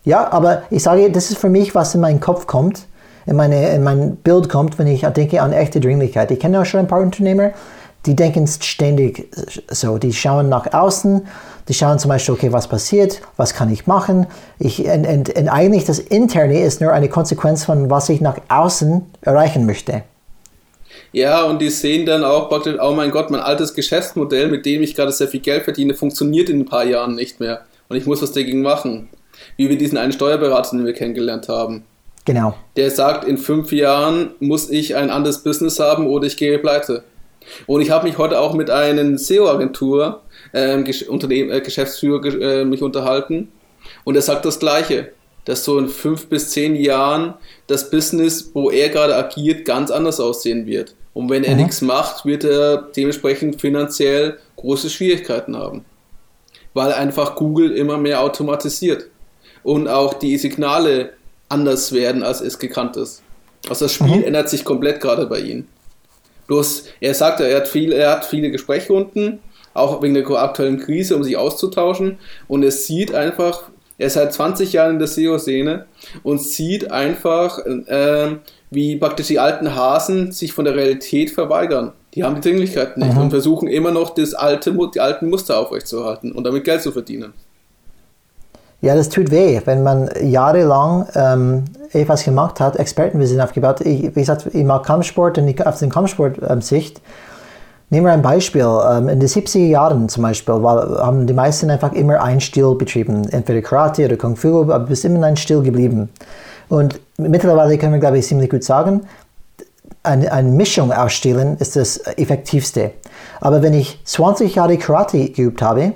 Ja, aber ich sage, das ist für mich, was in meinen Kopf kommt in, meine, in mein Bild kommt, wenn ich denke an echte Dringlichkeit. Ich kenne auch schon ein paar Unternehmer, die denken ständig so. Die schauen nach außen, die schauen zum Beispiel, okay, was passiert, was kann ich machen. Ich, und, und, und eigentlich das Interne ist nur eine Konsequenz von, was ich nach außen erreichen möchte. Ja, und die sehen dann auch praktisch, oh mein Gott, mein altes Geschäftsmodell, mit dem ich gerade sehr viel Geld verdiene, funktioniert in ein paar Jahren nicht mehr. Und ich muss was dagegen machen. Wie wir diesen einen Steuerberater, den wir kennengelernt haben. Genau. Der sagt, in fünf Jahren muss ich ein anderes Business haben oder ich gehe pleite. Und ich habe mich heute auch mit einer SEO-Agentur, ähm, Unternehmen, äh, Geschäftsführer äh, mich unterhalten und er sagt das Gleiche, dass so in fünf bis zehn Jahren das Business, wo er gerade agiert, ganz anders aussehen wird. Und wenn er mhm. nichts macht, wird er dementsprechend finanziell große Schwierigkeiten haben. Weil einfach Google immer mehr automatisiert und auch die Signale anders werden, als es gekannt ist. Also das Spiel mhm. ändert sich komplett gerade bei ihm. Bloß, er sagt, er hat, viel, er hat viele Gesprächrunden, auch wegen der aktuellen Krise, um sich auszutauschen. Und er sieht einfach, er ist seit 20 Jahren in der SEO-Szene und sieht einfach, äh, wie praktisch die alten Hasen sich von der Realität verweigern. Die haben die Dringlichkeit nicht mhm. und versuchen immer noch das alte, die alten Muster aufrechtzuerhalten und damit Geld zu verdienen. Ja, das tut weh, wenn man jahrelang ähm, etwas gemacht hat, Expertenwissen aufgebaut. Ich, wie gesagt, ich mag Kampfsport und ich, auf den Kampfsport-Sicht. Ähm, Nehmen wir ein Beispiel. Ähm, in den 70er Jahren zum Beispiel war, haben die meisten einfach immer einen Stil betrieben. Entweder Karate oder Kung Fu, aber bist immer ein Stil geblieben. Und mittlerweile können wir, glaube ich, ziemlich gut sagen, eine, eine Mischung aus Stilen ist das effektivste. Aber wenn ich 20 Jahre Karate geübt habe,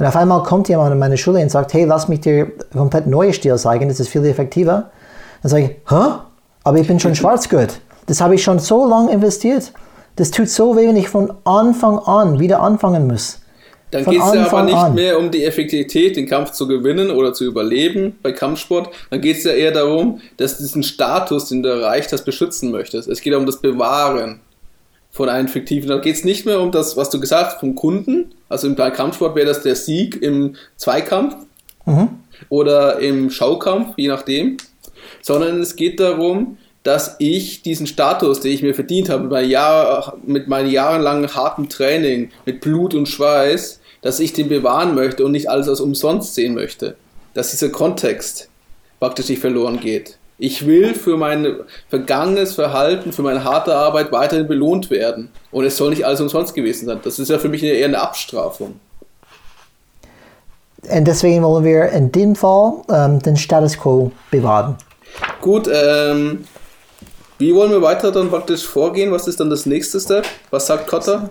und auf einmal kommt jemand in meine Schule und sagt, hey, lass mich dir komplett neue Stil zeigen, das ist viel effektiver. Dann sage ich, hä? Aber ich bin schon *laughs* Schwarzgurt. Das habe ich schon so lange investiert. Das tut so weh, wenn ich von Anfang an wieder anfangen muss. Dann geht es ja aber nicht an. mehr um die Effektivität, den Kampf zu gewinnen oder zu überleben bei Kampfsport. Dann geht es ja eher darum, dass du diesen Status, den du erreicht hast, beschützen möchtest. Es geht um das Bewahren von einem fiktiven. Da geht es nicht mehr um das, was du gesagt hast, vom Kunden. Also im Kampfsport wäre das der Sieg im Zweikampf mhm. oder im Schaukampf, je nachdem. Sondern es geht darum, dass ich diesen Status, den ich mir verdient habe, mit, meinem Jahr, mit meinem jahrelangen harten Training, mit Blut und Schweiß, dass ich den bewahren möchte und nicht alles als umsonst sehen möchte. Dass dieser Kontext praktisch nicht verloren geht. Ich will für mein vergangenes Verhalten, für meine harte Arbeit weiterhin belohnt werden. Und es soll nicht alles umsonst gewesen sein. Das ist ja für mich eher eine Abstrafung. Und deswegen wollen wir in dem Fall ähm, den Status quo bewahren. Gut, ähm, wie wollen wir weiter dann praktisch vorgehen? Was ist dann das nächste Step? Was sagt Kotter?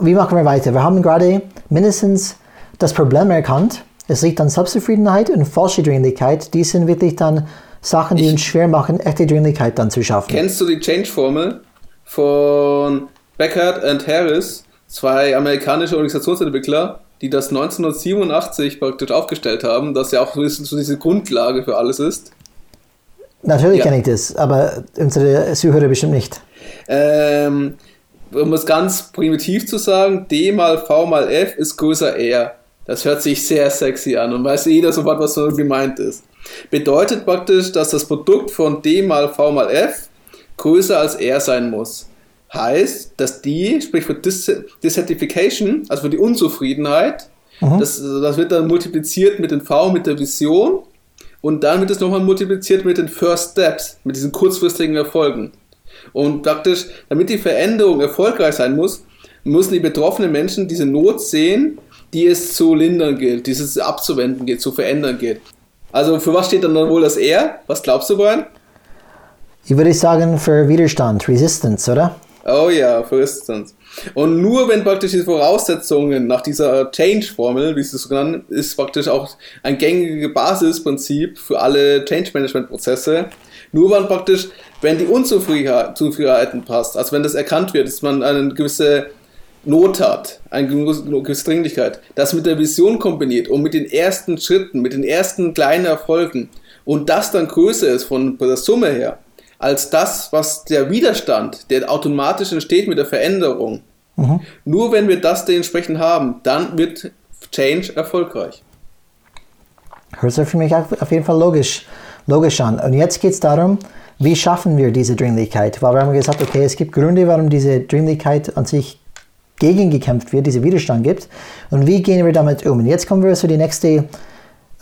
Wie machen wir weiter? Wir haben gerade mindestens das Problem erkannt. Es liegt an Selbstzufriedenheit und falsche Dringlichkeit. Die sind wirklich dann Sachen, die ich, uns schwer machen, echte Dringlichkeit dann zu schaffen. Kennst du die Change-Formel von Beckert und Harris, zwei amerikanische Organisationsentwickler, die das 1987 praktisch aufgestellt haben, das ja auch so diese Grundlage für alles ist. Natürlich ja. kenne ich das, aber unsere Zuhörer bestimmt nicht. Ähm, um es ganz primitiv zu sagen, D mal V mal F ist größer R. Das hört sich sehr sexy an und weiß jeder sofort, was so gemeint ist. Bedeutet praktisch, dass das Produkt von D mal V mal F größer als R sein muss. Heißt, dass die, sprich für Dis Dissatisfaction, also für die Unzufriedenheit, mhm. das, das wird dann multipliziert mit den V, mit der Vision und dann wird es nochmal multipliziert mit den First Steps, mit diesen kurzfristigen Erfolgen. Und praktisch, damit die Veränderung erfolgreich sein muss, müssen die betroffenen Menschen diese Not sehen, die es zu lindern gilt, die es abzuwenden gilt, zu verändern gilt. Also für was steht dann wohl das R? Was glaubst du, Brian? Ich würde sagen für Widerstand, Resistance, oder? Oh ja, für Resistance. Und nur wenn praktisch die Voraussetzungen nach dieser Change-Formel, wie es so genannt ist, praktisch auch ein gängiges Basisprinzip für alle Change-Management-Prozesse, nur wenn praktisch, wenn die Unzufriedenheiten passt, also wenn das erkannt wird, dass man eine gewisse Not hat, eine gewisse Dringlichkeit, das mit der Vision kombiniert und mit den ersten Schritten, mit den ersten kleinen Erfolgen und das dann größer ist von der Summe her, als das, was der Widerstand, der automatisch entsteht mit der Veränderung. Mhm. Nur wenn wir das dementsprechend haben, dann wird Change erfolgreich. Hört sich für mich auf jeden Fall logisch, logisch an. Und jetzt geht es darum, wie schaffen wir diese Dringlichkeit? Weil wir haben gesagt, okay, es gibt Gründe, warum diese Dringlichkeit an sich gegengekämpft wird, dieser Widerstand gibt. Und wie gehen wir damit um? Und jetzt kommen wir zu den nächsten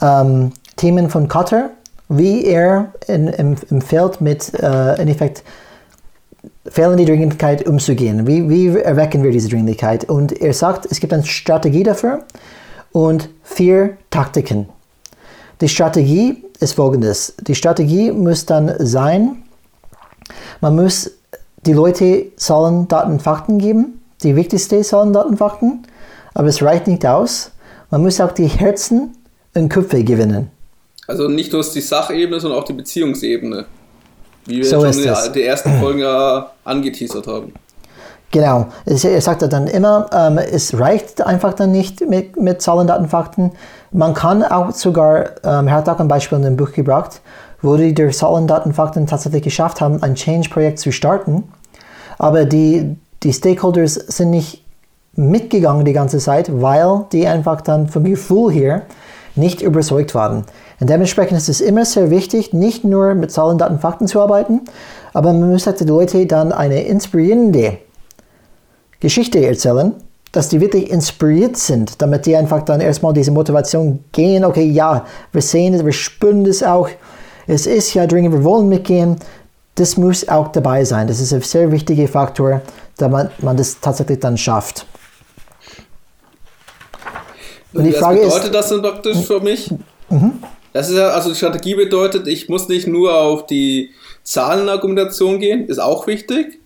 ähm, Themen von Cutter, wie er in, im, im Feld mit, äh, in Effekt, fehlende Dringlichkeit umzugehen. Wie, wie erwecken wir diese Dringlichkeit? Und er sagt, es gibt eine Strategie dafür und vier Taktiken. Die Strategie ist folgendes. Die Strategie muss dann sein, man muss die Leute Zahlen, Daten, Fakten geben. Die wichtigsten Zahlen, Daten, Fakten. Aber es reicht nicht aus. Man muss auch die Herzen und Köpfe gewinnen. Also nicht nur die Sachebene, sondern auch die Beziehungsebene. Wie wir so schon in den ersten Folgen ja angeteasert haben. Genau. Er sagt dann immer, ähm, es reicht einfach dann nicht mit, mit Zahlen, Daten, Fakten. Man kann auch sogar, ähm, er hat auch ein Beispiel in dem Buch gebracht, wo die durch Zahlen, Daten, Fakten tatsächlich geschafft haben, ein Change-Projekt zu starten. Aber die, die Stakeholders sind nicht mitgegangen die ganze Zeit, weil die einfach dann vom Gefühl her nicht überzeugt waren. Und dementsprechend ist es immer sehr wichtig, nicht nur mit Zahlen, Daten, Fakten zu arbeiten, aber man muss halt die Leute dann eine inspirierende Geschichte erzählen, dass die wirklich inspiriert sind, damit die einfach dann erstmal diese Motivation gehen, okay, ja, wir sehen es, wir spüren das auch, es ist ja dringend, wir wollen mitgehen, das muss auch dabei sein. Das ist ein sehr wichtiger Faktor, damit man das tatsächlich dann schafft. Und die Frage Was bedeutet ist, das denn praktisch für mich? Mhm. Das ist ja, also die Strategie bedeutet, ich muss nicht nur auf die Zahlenargumentation gehen, ist auch wichtig,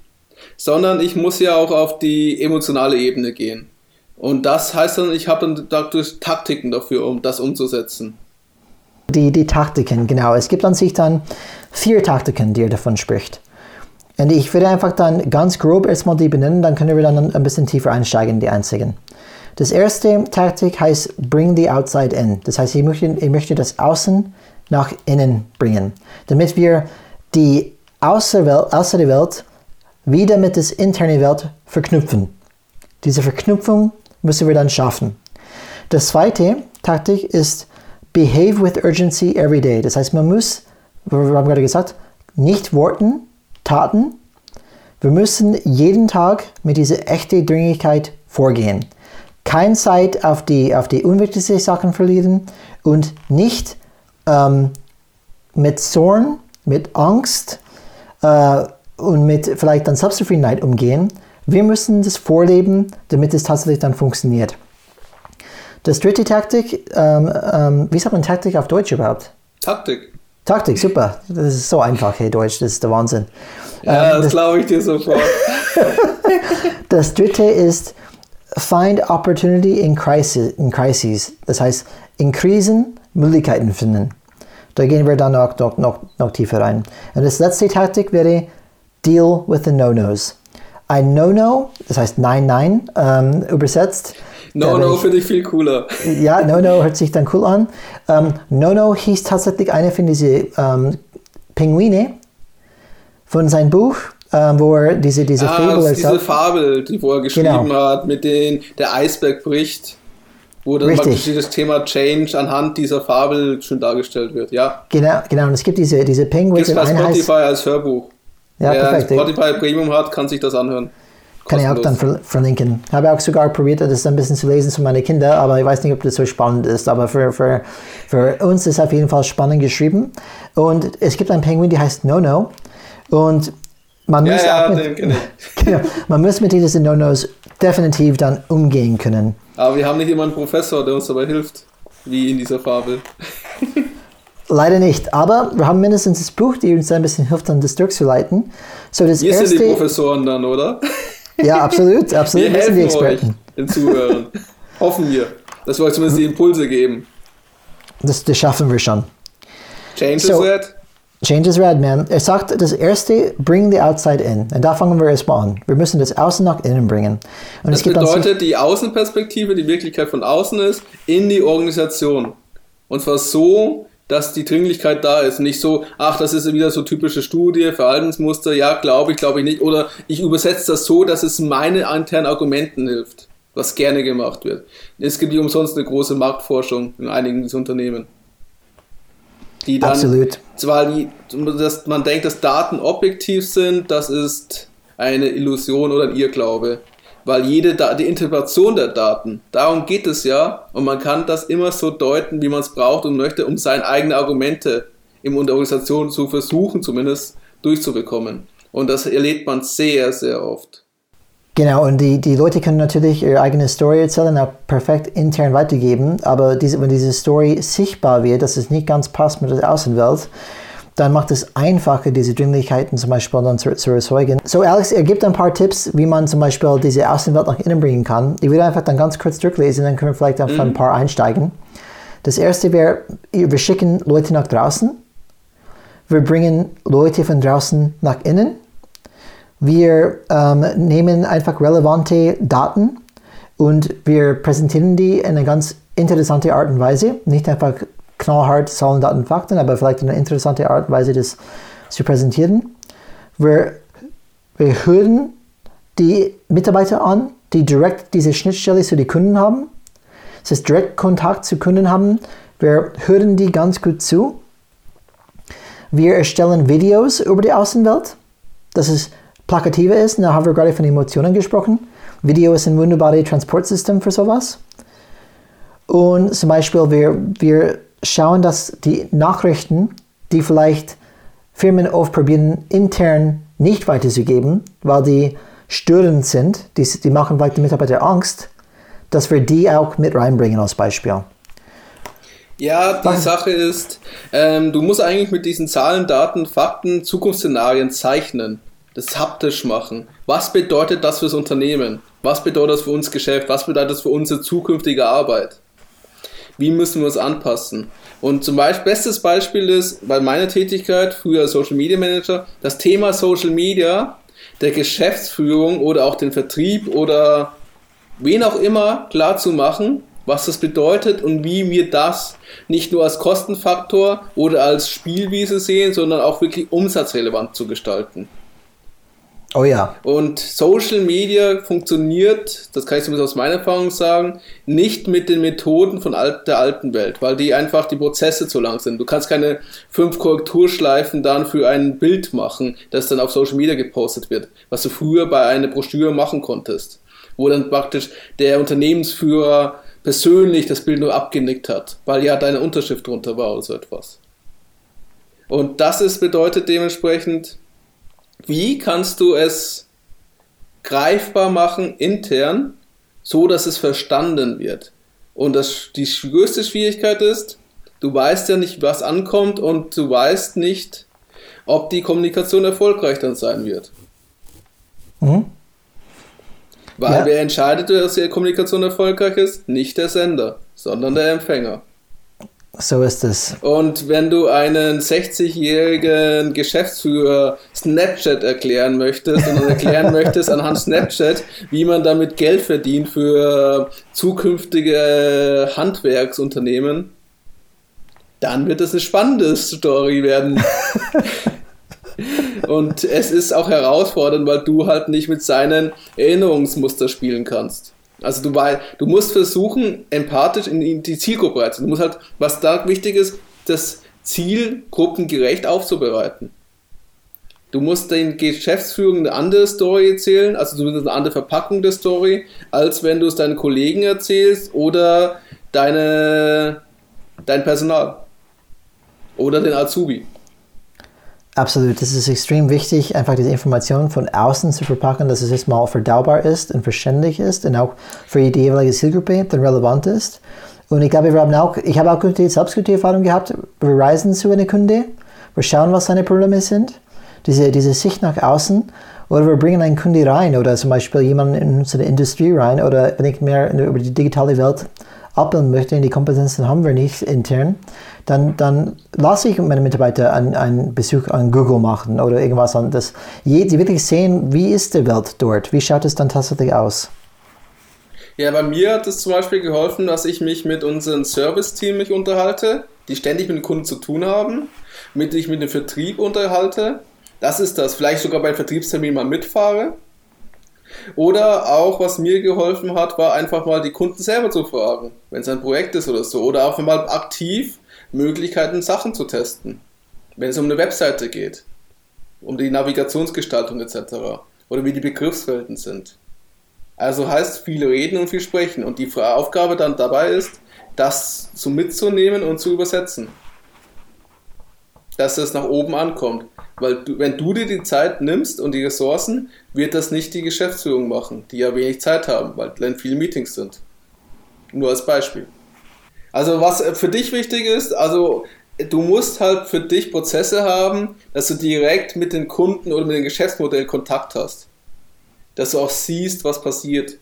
sondern ich muss ja auch auf die emotionale Ebene gehen. Und das heißt dann, ich habe dann dadurch Taktiken dafür, um das umzusetzen. Die, die Taktiken, genau. Es gibt an sich dann vier Taktiken, die er davon spricht. Und ich würde einfach dann ganz grob erstmal die benennen, dann können wir dann ein bisschen tiefer einsteigen in die einzigen. Das erste Taktik heißt Bring the Outside In. Das heißt, ich möchte, ich möchte das Außen nach innen bringen, damit wir die Außerwelt, äußere Welt wieder mit der internen Welt verknüpfen. Diese Verknüpfung müssen wir dann schaffen. Das zweite Taktik ist Behave with Urgency every day. Das heißt, man muss, wir haben gerade gesagt, nicht Worten, Taten. Wir müssen jeden Tag mit dieser echten Dringlichkeit vorgehen keine Zeit auf die, auf die unwichtigsten Sachen verlieren und nicht ähm, mit Zorn, mit Angst äh, und mit vielleicht dann Selbstzufriedenheit umgehen. Wir müssen das vorleben, damit es tatsächlich dann funktioniert. Das dritte Taktik, ähm, ähm, wie sagt man Taktik auf Deutsch überhaupt? Taktik. Taktik, super. Das ist so einfach, hey Deutsch, das ist der Wahnsinn. Ja, ähm, das, glaube ich dir sofort. *laughs* das dritte ist, Find opportunity in crisis, in crises. Das heißt, in Krisen Möglichkeiten finden. Da gehen wir dann noch, noch, noch, noch tiefer rein. Und das letzte Taktik wäre Deal with the No-Nos. ein No-No, das heißt Nein, Nein, ähm, übersetzt. No, no finde ich viel cooler. Ja, No, No hört sich dann cool an. Ähm, no, No hieß tatsächlich eine von diesen ähm, Pinguine von seinem Buch, ähm, wo er diese, diese ah, Fabel diese Fabel, die wo er geschrieben genau. hat, mit dem der Eisberg bricht. Wo dann Richtig. praktisch das Thema Change anhand dieser Fabel schon dargestellt wird, ja. Genau, genau. Und es gibt diese, diese Penguins. Gibt bei Spotify als Hörbuch. Ja, Wer perfekt. Spotify Premium hat, kann sich das anhören. Kann ich auch dann ver verlinken. Habe auch sogar probiert, das ein bisschen zu lesen für meine Kinder, aber ich weiß nicht, ob das so spannend ist. Aber für, für, für uns ist es auf jeden Fall spannend geschrieben. Und es gibt einen Penguin, der heißt No-No. Und man Ja, muss, ja, mit, *laughs* genau, man muss mit diesen No-Nos definitiv dann umgehen können. Aber wir haben nicht immer einen Professor, der uns dabei hilft, wie in dieser Fabel. *laughs* Leider nicht, aber wir haben mindestens das Buch, die uns ein bisschen hilft, dann das durchzuleiten. So das Wir sind die erste, Professoren dann, oder? *laughs* ja, absolut, absolut, Wir wir sind die helfen euch, Experten. den Zuhörern. Hoffen wir, dass wir euch zumindest die Impulse geben. Das, das schaffen wir schon. Change So- is red. Change is red, man. Er sagt, das erste, bring the outside in. Und da fangen wir erstmal an. Wir müssen das Außen nach innen bringen. Und Das bedeutet, die Außenperspektive, die Wirklichkeit von außen ist, in die Organisation. Und zwar so, dass die Dringlichkeit da ist. Nicht so, ach, das ist wieder so typische Studie, Verhaltensmuster, ja, glaube ich, glaube ich nicht. Oder ich übersetze das so, dass es meine internen Argumenten hilft, was gerne gemacht wird. Es gibt nicht umsonst eine große Marktforschung in einigen dieser Unternehmen. Die dann Absolut. zwar die, dass man denkt, dass Daten objektiv sind, das ist eine Illusion oder ein Irrglaube. Weil jede da die Interpretation der Daten, darum geht es ja, und man kann das immer so deuten, wie man es braucht und möchte, um seine eigenen Argumente in der zu versuchen, zumindest durchzubekommen. Und das erlebt man sehr, sehr oft. Genau, und die, die Leute können natürlich ihre eigene Story erzählen, auch perfekt intern weitergeben, aber diese, wenn diese Story sichtbar wird, dass es nicht ganz passt mit der Außenwelt, dann macht es einfacher, diese Dringlichkeiten zum Beispiel dann zu, zu erzeugen. So, Alex, er gibt ein paar Tipps, wie man zum Beispiel diese Außenwelt nach innen bringen kann. Ich würde einfach dann ganz kurz durchlesen, dann können wir vielleicht auf ein paar einsteigen. Das erste wäre, wir schicken Leute nach draußen. Wir bringen Leute von draußen nach innen. Wir ähm, nehmen einfach relevante Daten und wir präsentieren die in eine ganz interessante Art und Weise. Nicht einfach knallhart Zahlen, Daten, Fakten, aber vielleicht in eine interessante Art und Weise das zu präsentieren. Wir, wir hören die Mitarbeiter an, die direkt diese Schnittstelle zu den Kunden haben. Das heißt, direkt Kontakt zu Kunden haben. Wir hören die ganz gut zu. Wir erstellen Videos über die Außenwelt, dass es plakativer ist. Da haben wir gerade von Emotionen gesprochen. Video ist ein wunderbares Transportsystem für sowas. Und zum Beispiel, wir, wir schauen, dass die Nachrichten, die vielleicht Firmen oft probieren, intern nicht weiterzugeben, weil die störend sind, die, die machen vielleicht den Mitarbeiter Angst, dass wir die auch mit reinbringen als Beispiel. Ja, die Was? Sache ist, ähm, du musst eigentlich mit diesen Zahlen, Daten, Fakten, Zukunftsszenarien zeichnen. Das haptisch machen. Was bedeutet das fürs Unternehmen? Was bedeutet das für uns Geschäft? Was bedeutet das für unsere zukünftige Arbeit? Wie müssen wir uns anpassen? Und zum Beispiel, bestes Beispiel ist bei meiner Tätigkeit, früher Social Media Manager, das Thema Social Media der Geschäftsführung oder auch den Vertrieb oder wen auch immer klar zu machen, was das bedeutet und wie wir das nicht nur als Kostenfaktor oder als Spielwiese sehen, sondern auch wirklich umsatzrelevant zu gestalten. Oh ja. Und Social Media funktioniert, das kann ich zumindest aus meiner Erfahrung sagen, nicht mit den Methoden von alt, der alten Welt, weil die einfach die Prozesse zu lang sind. Du kannst keine fünf Korrekturschleifen dann für ein Bild machen, das dann auf Social Media gepostet wird, was du früher bei einer Broschüre machen konntest, wo dann praktisch der Unternehmensführer persönlich das Bild nur abgenickt hat, weil ja deine Unterschrift drunter war oder so etwas. Und das ist bedeutet dementsprechend, wie kannst du es greifbar machen intern, so dass es verstanden wird? Und das, die größte Schwierigkeit ist, du weißt ja nicht, was ankommt und du weißt nicht, ob die Kommunikation erfolgreich dann sein wird. Mhm. Weil Ja. wer entscheidet, dass die Kommunikation erfolgreich ist? Nicht der Sender, sondern der Empfänger. So ist es. Und wenn du einen 60-jährigen Geschäftsführer Snapchat erklären möchtest und erklären *laughs* möchtest anhand Snapchat, wie man damit Geld verdient für zukünftige Handwerksunternehmen, dann wird es eine spannende Story werden. *laughs* und es ist auch herausfordernd, weil du halt nicht mit seinen Erinnerungsmuster spielen kannst. Also du, weil, du musst versuchen, empathisch in die Zielgruppe reinzukommen. Du musst halt, was da wichtig ist, das Ziel gruppengerecht aufzubereiten. Du musst den Geschäftsführern eine andere Story erzählen, also zumindest eine andere Verpackung der Story, als wenn du es deinen Kollegen erzählst oder deine, dein Personal oder den Azubi. Absolut, das ist extrem wichtig, einfach diese Informationen von außen zu verpacken, dass es erstmal verdaubar ist und verständlich ist und auch für die jeweilige Zielgruppe dann relevant ist. Und ich glaube, wir haben auch, ich habe auch gute, selbst gute Erfahrungen gehabt. Wir reisen zu einer Kunde, wir schauen, was seine Probleme sind, diese, diese Sicht nach außen, oder wir bringen einen Kunde rein oder zum Beispiel jemanden in unsere Industrie rein oder wenn ich mehr über die digitale Welt abbilden möchte, die Kompetenzen haben wir nicht intern, dann, dann lasse ich meine Mitarbeiter einen, Besuch an Google machen oder irgendwas anderes. Die wirklich sehen, wie ist die Welt dort, wie schaut es dann tatsächlich aus. Ja, bei mir hat es zum Beispiel geholfen, dass ich mich mit unserem Service-Team mich unterhalte, die ständig mit den Kunden zu tun haben, mit ich mit dem Vertrieb unterhalte. Das ist das. Vielleicht sogar beim Vertriebstermin mal mitfahre. Oder auch, was mir geholfen hat, war einfach mal die Kunden selber zu fragen, wenn es ein Projekt ist oder so. Oder auch mal aktiv Möglichkeiten, Sachen zu testen. Wenn es um eine Webseite geht, um die Navigationsgestaltung etc. Oder wie die Begriffswelten sind. Also heißt viel reden und viel sprechen. Und die Aufgabe dann dabei ist, das zu mitzunehmen und zu übersetzen. Dass es nach oben ankommt. Weil du, wenn du dir die Zeit nimmst und die Ressourcen, wird das nicht die Geschäftsführung machen, die ja wenig Zeit haben, weil dann viele Meetings sind. Nur als Beispiel. Also was für dich wichtig ist, also du musst halt für dich Prozesse haben, dass du direkt mit den Kunden oder mit dem Geschäftsmodell Kontakt hast. Dass du auch siehst, was passiert.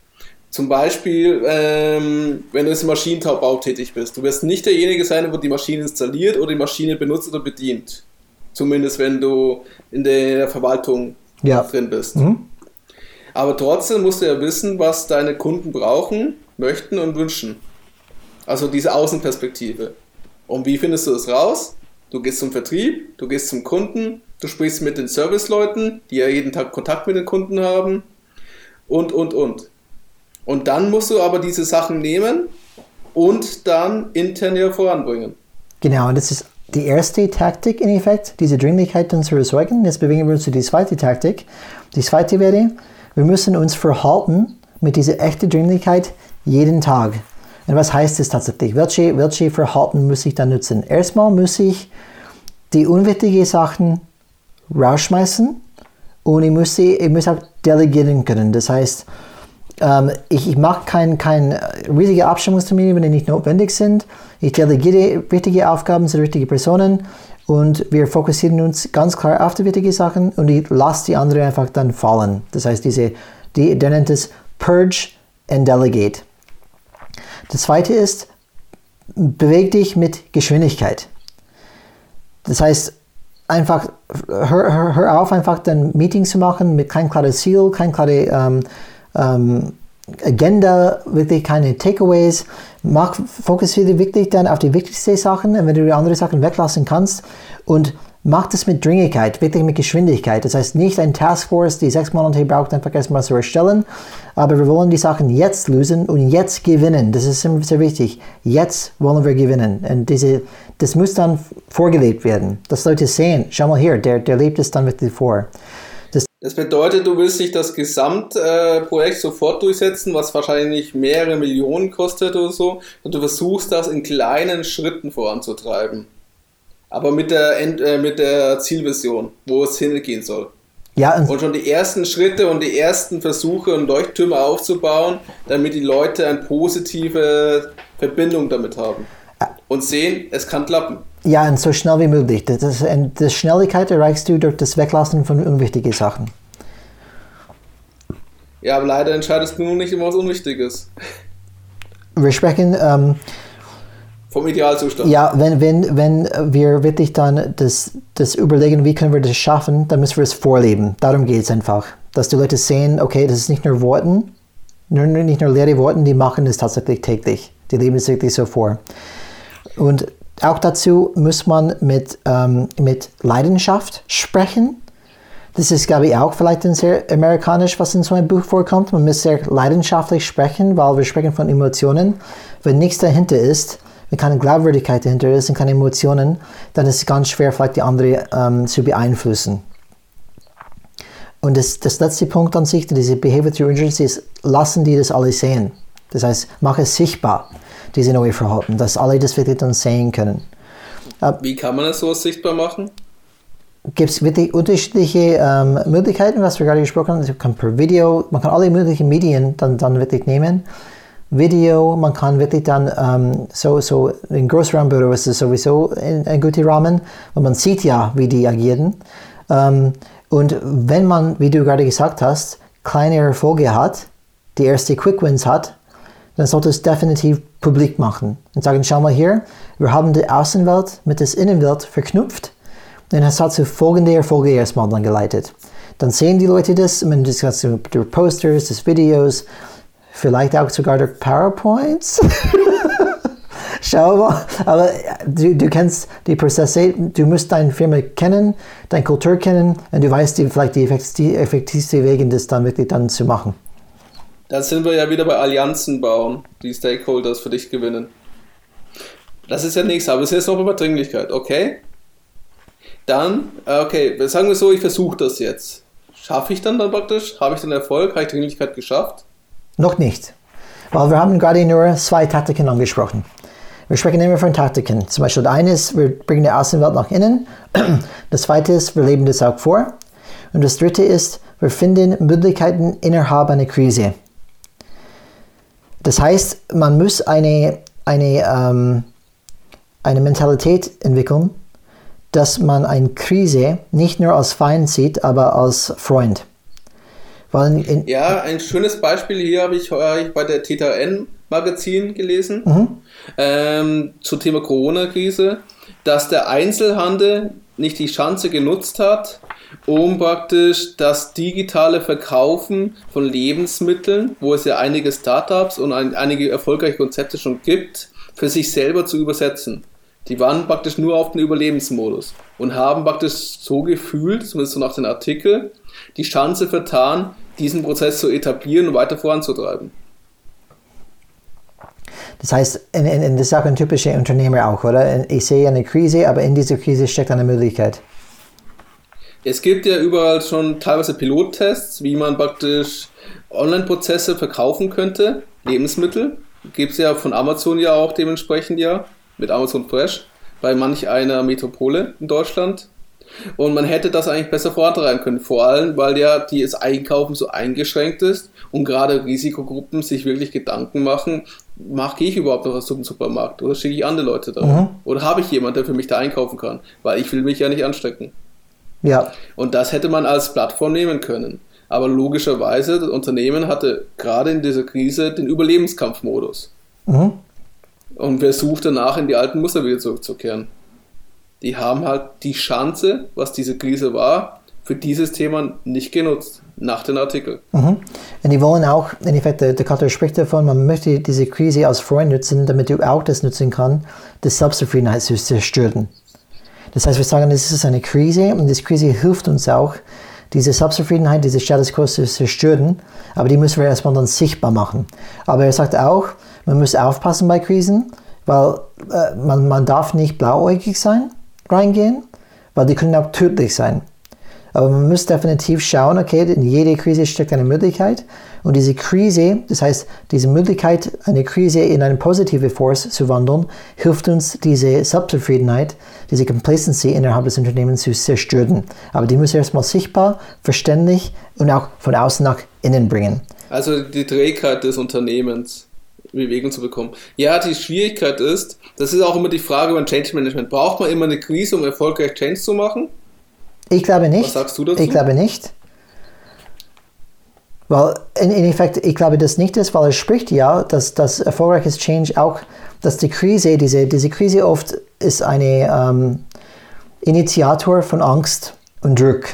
Zum Beispiel, ähm, wenn du jetzt im Maschinenbau tätig bist. Du wirst nicht derjenige sein, der die Maschine installiert oder die Maschine benutzt oder bedient. Zumindest wenn du in der Verwaltung ja. drin bist. Mhm. Aber trotzdem musst du ja wissen, was deine Kunden brauchen, möchten und wünschen. Also diese Außenperspektive. Und wie findest du das raus? Du gehst zum Vertrieb, du gehst zum Kunden, du sprichst mit den Serviceleuten, die ja jeden Tag Kontakt mit den Kunden haben und, und, und. Und dann musst du aber diese Sachen nehmen und dann intern hier voranbringen. Genau, und das ist die erste Taktik in Effekt, diese Dringlichkeit dann zu erzeugen. Jetzt bewegen wir uns zu der zweiten Taktik. Die zweite wäre, wir müssen uns verhalten mit dieser echten Dringlichkeit jeden Tag. Und was heißt das tatsächlich? Welche, welche Verhalten muss ich dann nutzen? Erstmal muss ich die unwichtigen Sachen rausschmeißen und ich muss, sie, ich muss auch delegieren können. Das heißt, ähm, ich, ich mache keine kein riesige Abstimmungstermine, wenn die nicht notwendig sind. Ich delegiere wichtige Aufgaben zu richtigen Personen und wir fokussieren uns ganz klar auf die wichtigen Sachen und ich lasse die anderen einfach dann fallen. Das heißt, diese, die, der nennt es Purge and Delegate. Das zweite ist, beweg dich mit Geschwindigkeit. Das heißt, einfach hör, hör, hör auf, einfach dann Meetings zu machen mit kein klares Ziel, kein klare ähm, ähm, Agenda, wirklich keine Takeaways. Mach, fokussiere wirklich dann auf die wichtigsten Sachen wenn du die anderen Sachen weglassen kannst und Macht es mit Dringlichkeit, wirklich mit Geschwindigkeit. Das heißt nicht ein Taskforce, die sechs Monate braucht, einfach erstmal zu erstellen. Aber wir wollen die Sachen jetzt lösen und jetzt gewinnen. Das ist sehr wichtig. Jetzt wollen wir gewinnen. Und diese, das muss dann vorgelebt werden. Dass Leute sehen, schau mal hier, der, der lebt es dann wirklich vor. Das, das bedeutet, du willst nicht das Gesamtprojekt äh, sofort durchsetzen, was wahrscheinlich mehrere Millionen kostet oder so, und du versuchst das in kleinen Schritten voranzutreiben aber mit der, End, äh, mit der Zielvision, wo es hingehen soll. Ja, und, und, schon die ersten Schritte und die ersten Versuche und Leuchttürme aufzubauen, damit die Leute eine positive Verbindung damit haben. Und sehen, es kann klappen. Ja, und so schnell wie möglich. Das, das, das Schnelligkeit erreichst du durch das Weglassen von unwichtigen Sachen. Ja, aber leider entscheidest du nur nicht immer was Unwichtiges. Wir sprechen ähm, Vom Idealzustand. Ja, wenn, wenn, wenn wir wirklich dann das, das überlegen, wie können wir das schaffen, dann müssen wir es vorleben. Darum geht es einfach. Dass die Leute sehen, okay, das ist nicht nur Worten, nur, nicht nur leere Worte, die machen es tatsächlich täglich. Die leben es wirklich so vor. Und auch dazu muss man mit, ähm, mit Leidenschaft sprechen. Das ist, glaube ich, auch vielleicht sehr amerikanisch, was in so einem Buch vorkommt. Man muss sehr leidenschaftlich sprechen, weil wir sprechen von Emotionen. Wenn nichts dahinter ist, wenn keine Glaubwürdigkeit dahinter ist und keine Emotionen, dann ist es ganz schwer, vielleicht die andere ähm, zu beeinflussen. Und das, das letzte Punkt an sich, diese Behavior through Urgency, ist, lassen die das alle sehen. Das heißt, mach es sichtbar, diese neue Verhalten, dass alle das wirklich dann sehen können. Äh, Wie kann man das so sichtbar machen? Gibt es wirklich unterschiedliche ähm, Möglichkeiten, was wir gerade gesprochen haben. Man kann per Video, man kann alle möglichen Medien dann, dann wirklich nehmen. Video, man kann wirklich dann ähm, so, so in Großraumbüro ist es sowieso ein, ein guter Rahmen, weil man sieht ja, wie die agieren. Ähm, und wenn man, wie du gerade gesagt hast, kleine Erfolge hat, die erste Quick Wins hat, dann sollte es definitiv publik machen und sagen, schau mal hier, wir haben die Außenwelt mit der Innenwelt verknüpft und es hat zu folgende Erfolge erstmal dann geleitet. Dann sehen die Leute das, man das Ganze Posters, das Videos, vielleicht auch sogar durch PowerPoints. *laughs* Schau mal, aber du, du kennst die Prozesse, du musst deine Firma kennen, deine Kultur kennen und du weißt die, vielleicht die effektivste Wege, das dann wirklich dann zu machen. Da sind wir ja wieder bei Allianzen bauen, die Stakeholders für dich gewinnen. Das ist ja nichts, aber es ist noch über Dringlichkeit, okay? Dann, äh, okay, sagen wir so, ich versuche das jetzt. Schaffe ich dann dann praktisch? Habe ich den Erfolg? Habe ich Dringlichkeit geschafft? Noch nicht. Weil wir haben gerade nur zwei Taktiken angesprochen. Wir sprechen immer von Taktiken. Zum Beispiel, das eine ist, wir bringen die Außenwelt nach innen. *clears throat* Das zweite ist, wir leben das auch vor. Und das dritte ist, wir finden Möglichkeiten innerhalb einer Krise. Das heißt, man muss eine, eine, ähm, eine Mentalität entwickeln, dass man eine Krise nicht nur als Feind sieht, aber als Freund. In, ja, ein schönes Beispiel hier habe ich, hab ich bei der TTN Magazin gelesen mhm. ähm, zum Thema Corona-Krise, dass der Einzelhandel nicht die Chance genutzt hat, um praktisch das digitale Verkaufen von Lebensmitteln, wo es ja einige Startups und ein, einige erfolgreiche Konzepte schon gibt, für sich selber zu übersetzen. Die waren praktisch nur auf den Überlebensmodus und haben praktisch so gefühlt, zumindest so nach den Artikeln, die Chance vertan, diesen Prozess zu etablieren und weiter voranzutreiben. Das heißt, in, in, das ist auch ein typischer Unternehmer auch, oder? Ich sehe eine Krise, aber in dieser Krise steckt eine Möglichkeit. Es gibt ja überall schon teilweise Pilottests, wie man praktisch Online-Prozesse verkaufen könnte, Lebensmittel. Gibt es ja von Amazon ja auch dementsprechend ja, mit Amazon Fresh, bei manch einer Metropole in Deutschland. Und man hätte das eigentlich besser vorantreiben können, vor allem, weil ja das Einkaufen so eingeschränkt ist und gerade Risikogruppen sich wirklich Gedanken machen, mache ich überhaupt noch was zum Supermarkt oder schicke ich andere Leute da? Mhm. Oder habe ich jemanden, der für mich da einkaufen kann? Weil ich will mich ja nicht anstecken. Ja. Und das hätte man als Plattform nehmen können. Aber logischerweise, das Unternehmen hatte gerade in dieser Krise den Überlebenskampfmodus. Mhm. Und versucht danach in die alten Muster wieder zurückzukehren die haben halt die Chance, was diese Krise war, für dieses Thema nicht genutzt, nach dem Artikel. Mhm. Und die wollen auch, in Effekt, der, Kater spricht davon, man möchte diese Krise als Freund nutzen, damit du auch das nutzen kannst, die Selbstzufriedenheit zu zerstören. Das heißt, wir sagen, es ist eine Krise und diese Krise hilft uns auch, diese Selbstzufriedenheit, diese Status quo zu zerstören, aber die müssen wir erstmal dann sichtbar machen. Aber er sagt auch, man muss aufpassen bei Krisen, weil äh, man, man darf nicht blauäugig sein reingehen, weil die können auch tödlich sein. Aber man muss definitiv schauen, okay, in jeder Krise steckt eine Möglichkeit. Und diese Krise, das heißt, diese Möglichkeit, eine Krise in eine positive Force zu wandeln, hilft uns, diese Selbstzufriedenheit, diese Complacency innerhalb des Unternehmens zu zerstören. Aber die muss erstmal sichtbar, verständlich und auch von außen nach innen bringen. Also die Trägheit des Unternehmens. Bewegung zu bekommen. Ja, die Schwierigkeit ist, das ist auch immer die Frage beim Change Management. Braucht man immer eine Krise, um erfolgreich Change zu machen? Ich glaube nicht. Was sagst du dazu? Ich glaube nicht. Weil in, in Effekt, ich glaube, das nicht ist, weil er spricht ja, dass das erfolgreiches Change auch dass die Krise, diese, diese Krise oft ist eine ähm, Initiator von Angst und Druck.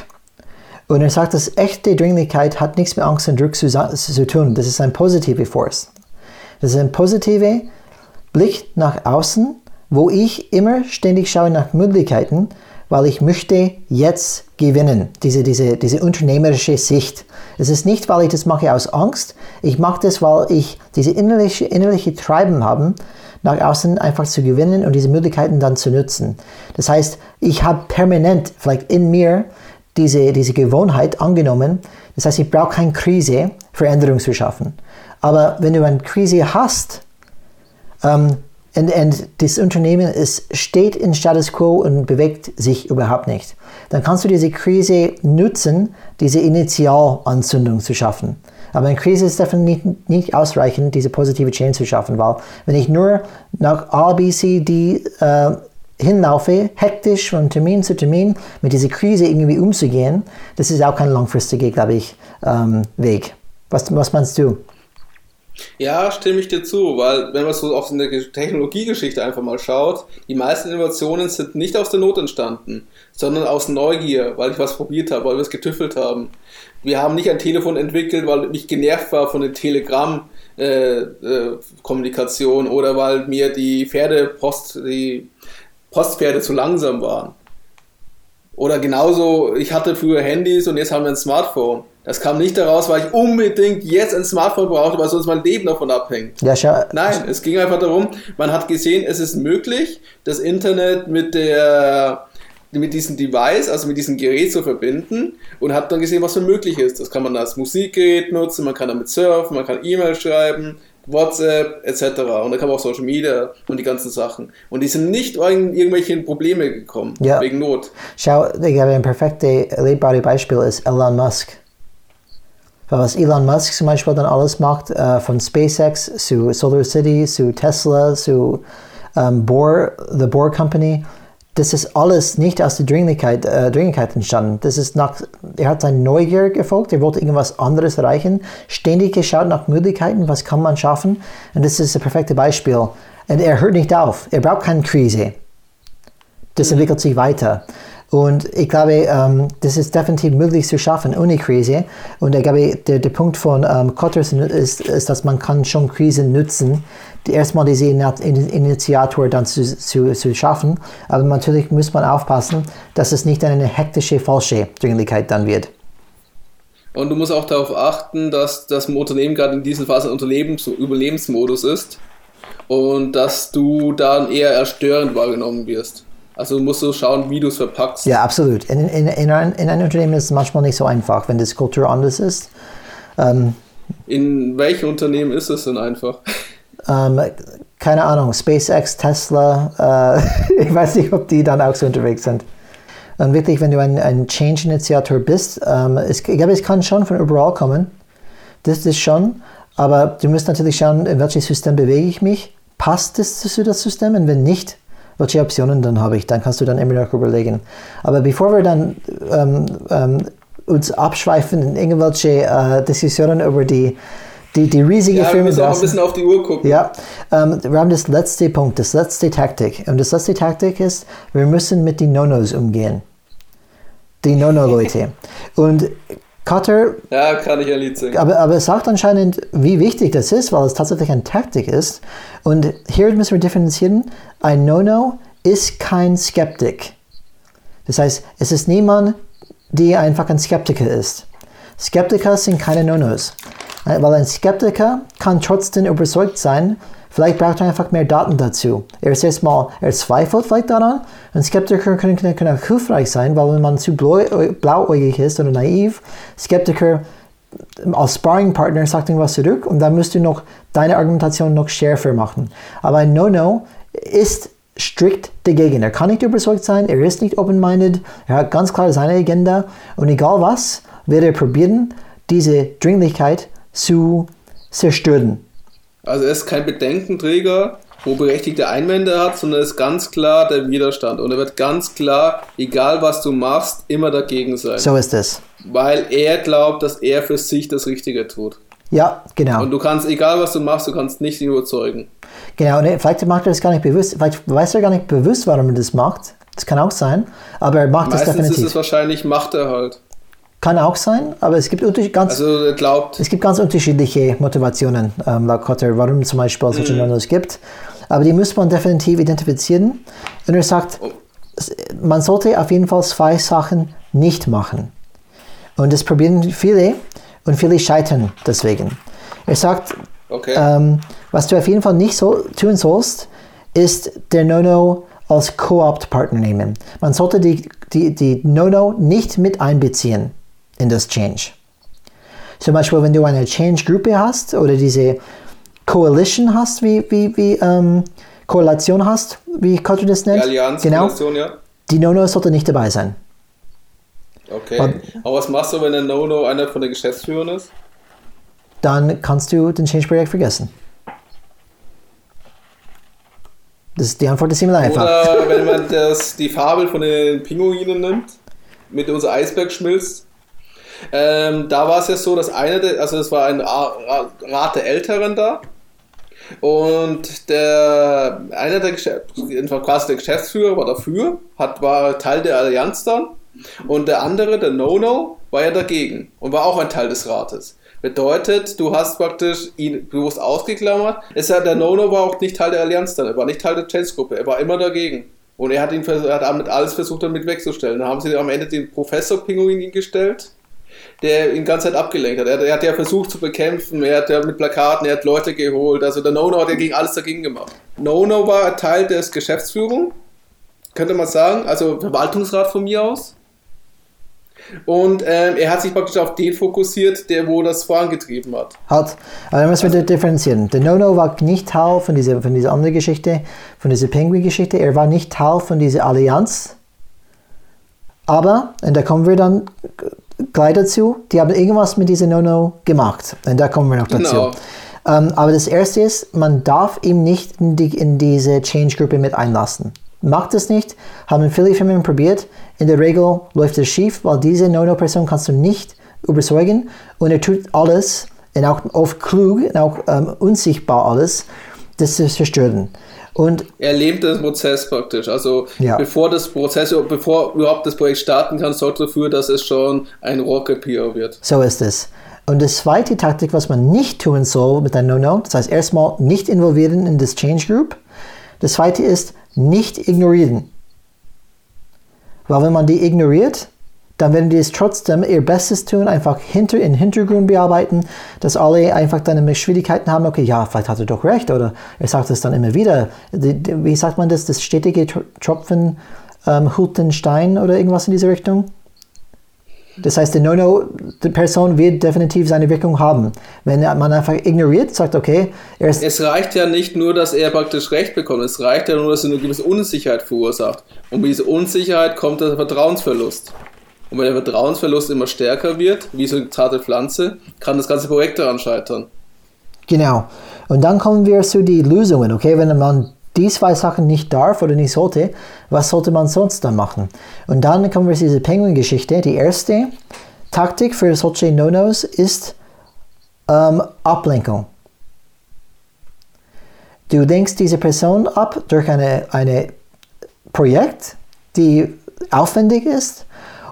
Und er sagt, dass echte Dringlichkeit hat nichts mit Angst und Druck zu, zu tun. Das ist ein positive Force. Das ist ein positiver Blick nach außen, wo ich immer ständig schaue nach Möglichkeiten, weil ich möchte jetzt gewinnen. Diese, diese, diese unternehmerische Sicht. Es ist nicht, weil ich das mache aus Angst. Ich mache das, weil ich diese innerliche, innerliche Treiben habe, nach außen einfach zu gewinnen und diese Möglichkeiten dann zu nutzen. Das heißt, ich habe permanent vielleicht in mir diese, diese Gewohnheit angenommen. Das heißt, ich brauche keine Krise, Veränderung zu schaffen. Aber wenn du eine Krise hast, ähm, und, und das Unternehmen ist, steht in Status Quo und bewegt sich überhaupt nicht. Dann kannst du diese Krise nutzen, diese Initialanzündung zu schaffen. Aber eine Krise ist definitiv nicht, nicht ausreichend, diese positive Chain zu schaffen, weil wenn ich nur nach A, B, C, D äh, hinlaufe, hektisch von Termin zu Termin, mit dieser Krise irgendwie umzugehen, das ist auch kein langfristiger, glaube ich, ähm, Weg. Was, was meinst du? Ja, stimme ich dir zu, weil wenn man so auf eine Technologiegeschichte einfach mal schaut, die meisten Innovationen sind nicht aus der Not entstanden, sondern aus Neugier, weil ich was probiert habe, weil wir es getüffelt haben. Wir haben nicht ein Telefon entwickelt, weil ich genervt war von der Telegram-Kommunikation äh, äh, oder weil mir die Pferdepost, die Postpferde zu langsam waren. Oder genauso, ich hatte früher Handys und jetzt haben wir ein Smartphone. Das kam nicht daraus, weil ich unbedingt jetzt ein Smartphone brauchte, weil sonst mein Leben davon abhängt. Ja, schau. Nein, es ging einfach darum, man hat gesehen, es ist möglich, das Internet mit der mit diesem Device, also mit diesem Gerät zu verbinden und hat dann gesehen, was so möglich ist. Das kann man als Musikgerät nutzen, man kann damit surfen, man kann E-Mail schreiben, WhatsApp etc. Und da kann man auch Social Media und die ganzen Sachen. Und die sind nicht wegen irgendwelchen Probleme gekommen, ja. wegen Not. Schau, ich habe ein perfektes, erlebbare Beispiel ist Elon Musk. Was Elon Musk zum Beispiel dann alles macht, äh, von SpaceX zu Solar City, zu Tesla, zu ähm, Bohr, the Bohr Company, das ist alles nicht aus der Dringlichkeit, äh, Dringlichkeit entstanden. Das ist nach, er hat seine Neugier gefolgt, er wollte irgendwas anderes erreichen, ständig geschaut nach Möglichkeiten, was kann man schaffen. Und das ist ein perfektes Beispiel. Und er hört nicht auf, er braucht keine Krise. Das entwickelt sich weiter. Und ich glaube, ähm, das ist definitiv möglich zu schaffen ohne Krise. Und ich glaube, der, der Punkt von ähm, Kotters ist, ist, dass man kann schon Krisen nutzen, die erstmal diese Initiator dann zu, zu, zu schaffen. Aber natürlich muss man aufpassen, dass es nicht eine hektische, falsche Dringlichkeit dann wird. Und du musst auch darauf achten, dass das Unternehmen gerade in dieser Phase Lebens Überlebensmodus ist und dass du dann eher erstörend wahrgenommen wirst. Also musst du schauen, wie du es verpackst. Ja, absolut. In, in, in, ein, in einem Unternehmen ist es manchmal nicht so einfach, wenn das Kultur anders ist. Ähm, in welchem Unternehmen ist es denn einfach? Ähm, keine Ahnung, SpaceX, Tesla, äh, *laughs* ich weiß nicht, ob die dann auch so unterwegs sind. Und wirklich, wenn du ein, ein Change-Initiator bist, ähm, es, ich glaube, es kann schon von überall kommen. Das ist schon. Aber du musst natürlich schauen, in welches System bewege ich mich. Passt es zu das System? Und wenn nicht, welche Optionen dann habe ich? Dann kannst du dann immer noch überlegen. Aber bevor wir dann ähm, ähm, uns abschweifen in irgendwelche äh, Diskussionen über die die, die riesige ja, Firma. Wir müssen auch ein bisschen auf die Uhr gucken. Ja, ähm, wir haben das letzte Punkt, das letzte Taktik. Und das letzte Taktik ist, wir müssen mit den Nonos umgehen. Die Nono-Leute. *laughs* Und Cutter. Ja, kann ich ja Lied singen. Aber, aber es sagt anscheinend, wie wichtig das ist, weil es tatsächlich eine Taktik ist. Und hier müssen wir differenzieren. Ein No-No ist kein Skeptik. Das heißt, es ist niemand, der einfach ein Skeptiker ist. Skeptiker sind keine No-Nos. Weil ein Skeptiker kann trotzdem überzeugt sein, vielleicht braucht er einfach mehr Daten dazu. Er ist erstmal, er zweifelt vielleicht daran. Ein Skeptiker können, können auch hilfreich sein, weil wenn man zu blauäugig ist oder naiv, Skeptiker als Sparringpartner sagt irgendwas zurück und dann musst du noch deine Argumentation noch schärfer machen. Aber ein No-No ist strikt dagegen. Er kann nicht überzeugt sein, er ist nicht open-minded, er hat ganz klar seine Agenda und egal was, wird er probieren, diese Dringlichkeit zu zerstören. Also er ist kein Bedenkenträger, wo berechtigte Einwände hat, sondern ist ganz klar der Widerstand. Und er wird ganz klar, egal was du machst, immer dagegen sein. So ist es. Weil er glaubt, dass er für sich das Richtige tut. Ja, genau. Und du kannst, egal was du machst, du kannst nicht ihn überzeugen. Genau, und vielleicht macht er das gar nicht bewusst, vielleicht weiß er gar nicht bewusst, warum er das macht. Das kann auch sein, aber er macht Meistens das definitiv. ist es wahrscheinlich, macht er halt. Kann auch sein, aber es gibt, ganz, Also glaubt, es gibt ganz unterschiedliche Motivationen, ähm, laut Kotter, warum zum Beispiel solche Mhm. No-Nos gibt. Aber die muss man definitiv identifizieren. Und er sagt, Oh. man sollte auf jeden Fall zwei Sachen nicht machen. Und das probieren viele und viele scheitern deswegen. Er sagt, okay. ähm, was du auf jeden Fall nicht so tun sollst, ist der No-No als Co-opt-Partner nehmen. Man sollte die, die, die No-No nicht mit einbeziehen in das Change. Zum Beispiel, wenn du eine Change-Gruppe hast oder diese Coalition hast, wie, wie, wie ähm, Korrelation hast, wie Kotter das Die nennt. Allianz, genau. Koalition, ja. Die No-No sollte nicht dabei sein. Okay. Und- Aber was machst du, wenn der No-No einer von den Geschäftsführern ist? Dann kannst du den Change-Projekt vergessen. Das, die Antwort ist ziemlich einfach. Oder wenn man das, die Fabel von den Pinguinen nimmt, mit unser Eisberg schmilzt. Ähm, da war es ja so, dass einer der, also es war ein Ra- Ra- Rat der Älteren da. Und der, einer der quasi der Geschäftsführer war dafür, hat, war Teil der Allianz dann. Und der andere, der No-No, war ja dagegen und war auch ein Teil des Rates. Bedeutet, du hast praktisch ihn bewusst ausgeklammert. Es hat, der No-No war auch nicht Teil der Allianz dann, er war nicht Teil der Chance-Gruppe, er war immer dagegen. Und er hat ihn er hat alles versucht, damit wegzustellen. Dann haben sie am Ende den Professor Pinguin ihn gestellt, der ihn die ganze Zeit abgelenkt hat. Er, er hat ja versucht zu bekämpfen, er hat ja mit Plakaten, er hat Leute geholt. Also der No-No hat ja gegen alles dagegen gemacht. No-No war Teil des Geschäftsführung, könnte man sagen, also Verwaltungsrat von mir aus. Und ähm, er hat sich praktisch auf den fokussiert, der wo das vorangetrieben hat. Halt, aber da müssen wir differenzieren. Der No-No war nicht Teil von dieser, von dieser anderen Geschichte, von dieser Penguin-Geschichte. Er war nicht Teil von dieser Allianz. Aber, und da kommen wir dann gleich dazu, die haben irgendwas mit dieser No-No gemacht. Und da kommen wir noch dazu. Genau. Ähm, aber das erste ist, man darf ihn nicht in, die, in diese Change-Gruppe mit einlassen. Macht es nicht, haben viele Firmen probiert. In der Regel läuft es schief, weil diese No-No-Person kannst du nicht überzeugen und er tut alles, und auch oft klug und auch ähm, unsichtbar alles, das zu zerstören. Und Er lähmt den Prozess praktisch. Also Ja. bevor das Prozess, bevor überhaupt das Projekt starten kann, sorgt dafür, dass es schon ein Rocket-PR wird. So ist es. Und die zweite Taktik, was man nicht tun soll mit einem No-No, das heißt erstmal nicht involvieren in das Change Group. Das zweite ist nicht ignorieren. Weil wenn man die ignoriert, dann werden die es trotzdem ihr Bestes tun, einfach hinter, im Hintergrund bearbeiten, dass alle einfach dann Schwierigkeiten haben, okay, ja, vielleicht hat er doch recht, oder er sagt es dann immer wieder. Wie sagt man das, das stetige Tr- Tropfen ähm, holt den Stein oder irgendwas in diese Richtung? Das heißt, die Person wird definitiv seine Wirkung haben. Wenn man einfach ignoriert, sagt, okay, er ist, Es reicht ja nicht nur, dass er praktisch Recht bekommt, es reicht ja nur, dass er eine gewisse Unsicherheit verursacht. Und mit dieser Unsicherheit kommt der Vertrauensverlust. Und wenn der Vertrauensverlust immer stärker wird, wie so eine zarte Pflanze, kann das ganze Projekt daran scheitern. genau. Und dann kommen wir zu den Lösungen, okay? Wenn man die zwei Sachen nicht darf oder nicht sollte, was sollte man sonst dann machen? Und dann kommen wir zu dieser Penguin-Geschichte. Die erste Taktik für solche No-Nos ist ähm, Ablenkung. Du lenkst diese Person ab durch eine, eine Projekt, die aufwendig ist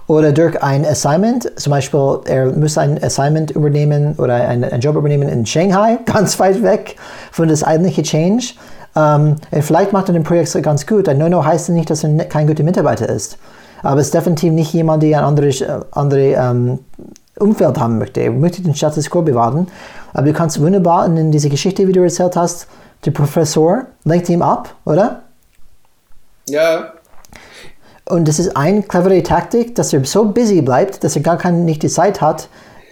oder durch ein Assignment, zum Beispiel er muss ein Assignment übernehmen oder einen, Job übernehmen in Shanghai, *laughs* ganz weit weg von das eigentliche Change. Ähm, vielleicht macht er den Projekt ganz gut. Ein No-No heißt nicht, dass er ne- kein guter Mitarbeiter ist. Aber es ist definitiv nicht jemand, der ein anderes äh, andere, ähm, Umfeld haben möchte. Er möchte den Status quo bewahren. Aber du kannst wunderbar in diese Geschichte, wie du erzählt hast, der Professor lenkt ihn ab, oder? Ja, Und das ist eine clevere Taktik, dass er so busy bleibt, dass er gar keine, nicht die Zeit hat,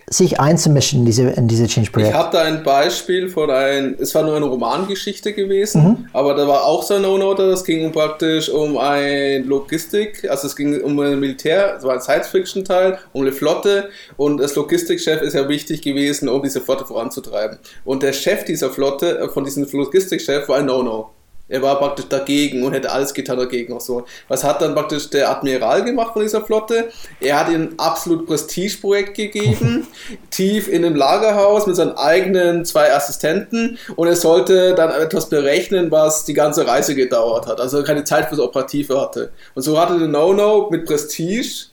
sich einzumischen in diese, in diese Ich Change-Projekt. habe da ein Beispiel von ein, es war nur eine Romangeschichte gewesen, Mhm. aber da war auch so ein No-No, das ging um praktisch um ein Logistik, also es ging um ein Militär, es war ein Science-Fiction-Teil, um eine Flotte und das Logistikchef ist ja wichtig gewesen, um diese Flotte voranzutreiben. Und der Chef dieser Flotte, äh, von diesem Logistikchef war ein No-No. Er war praktisch dagegen und hätte alles getan dagegen auch so. Was hat dann praktisch der Admiral gemacht von dieser Flotte? Er hat ihm ein absolut Prestigeprojekt gegeben, *laughs* tief in einem Lagerhaus mit seinen eigenen zwei Assistenten und er sollte dann etwas berechnen, was die ganze Reise gedauert hat. Also keine Zeit fürs Operative hatte. Und so hatte der No-No mit Prestige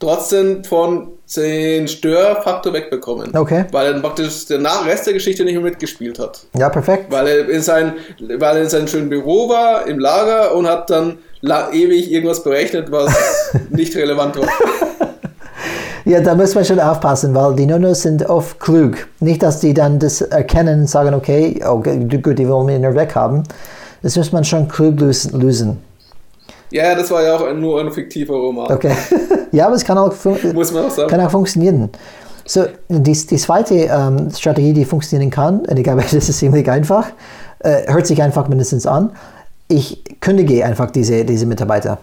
trotzdem von den Störfaktor wegbekommen. Okay. Weil er dann praktisch der Rest der Geschichte nicht mehr mitgespielt hat. Ja, perfekt. Weil er in, sein, weil er in seinem schönen Büro war, im Lager und hat dann ewig irgendwas berechnet, was *laughs* nicht relevant war. Ja, da muss man schon aufpassen, weil die Nonos sind oft klug. Nicht, dass die dann das erkennen und sagen, okay, oh, gut, die wollen mich nur weghaben. Das muss man schon klug lösen. Ja, das war ja auch nur ein fiktiver Roman. Okay. *laughs* ja, aber es kann auch, Muss man auch, sagen. kann auch funktionieren. So, die, die zweite ähm, Strategie, die funktionieren kann, und ich glaube, das ist ziemlich einfach, äh, hört sich einfach mindestens an. Ich kündige einfach diese, diese Mitarbeiter.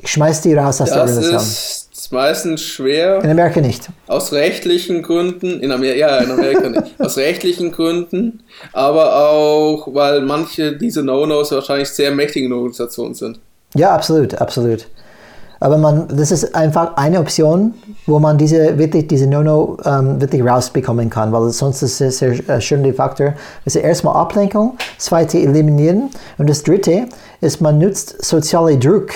Ich schmeiß die raus aus der Das Organisation. ist meistens schwer. In Amerika nicht. Aus rechtlichen Gründen, in Amerika, ja, in Amerika nicht. *laughs* Aus rechtlichen Gründen, aber auch, weil manche dieser No-Nos wahrscheinlich sehr mächtige Organisationen sind. Ja, absolut, absolut. Aber man, das ist einfach eine Option, wo man diese wirklich diese No-No ähm, wirklich rausbekommen kann, weil sonst ist es sehr äh, schön der Faktor. Ist erstmal Ablenkung, zweite eliminieren und das dritte ist, man nutzt soziale Druck.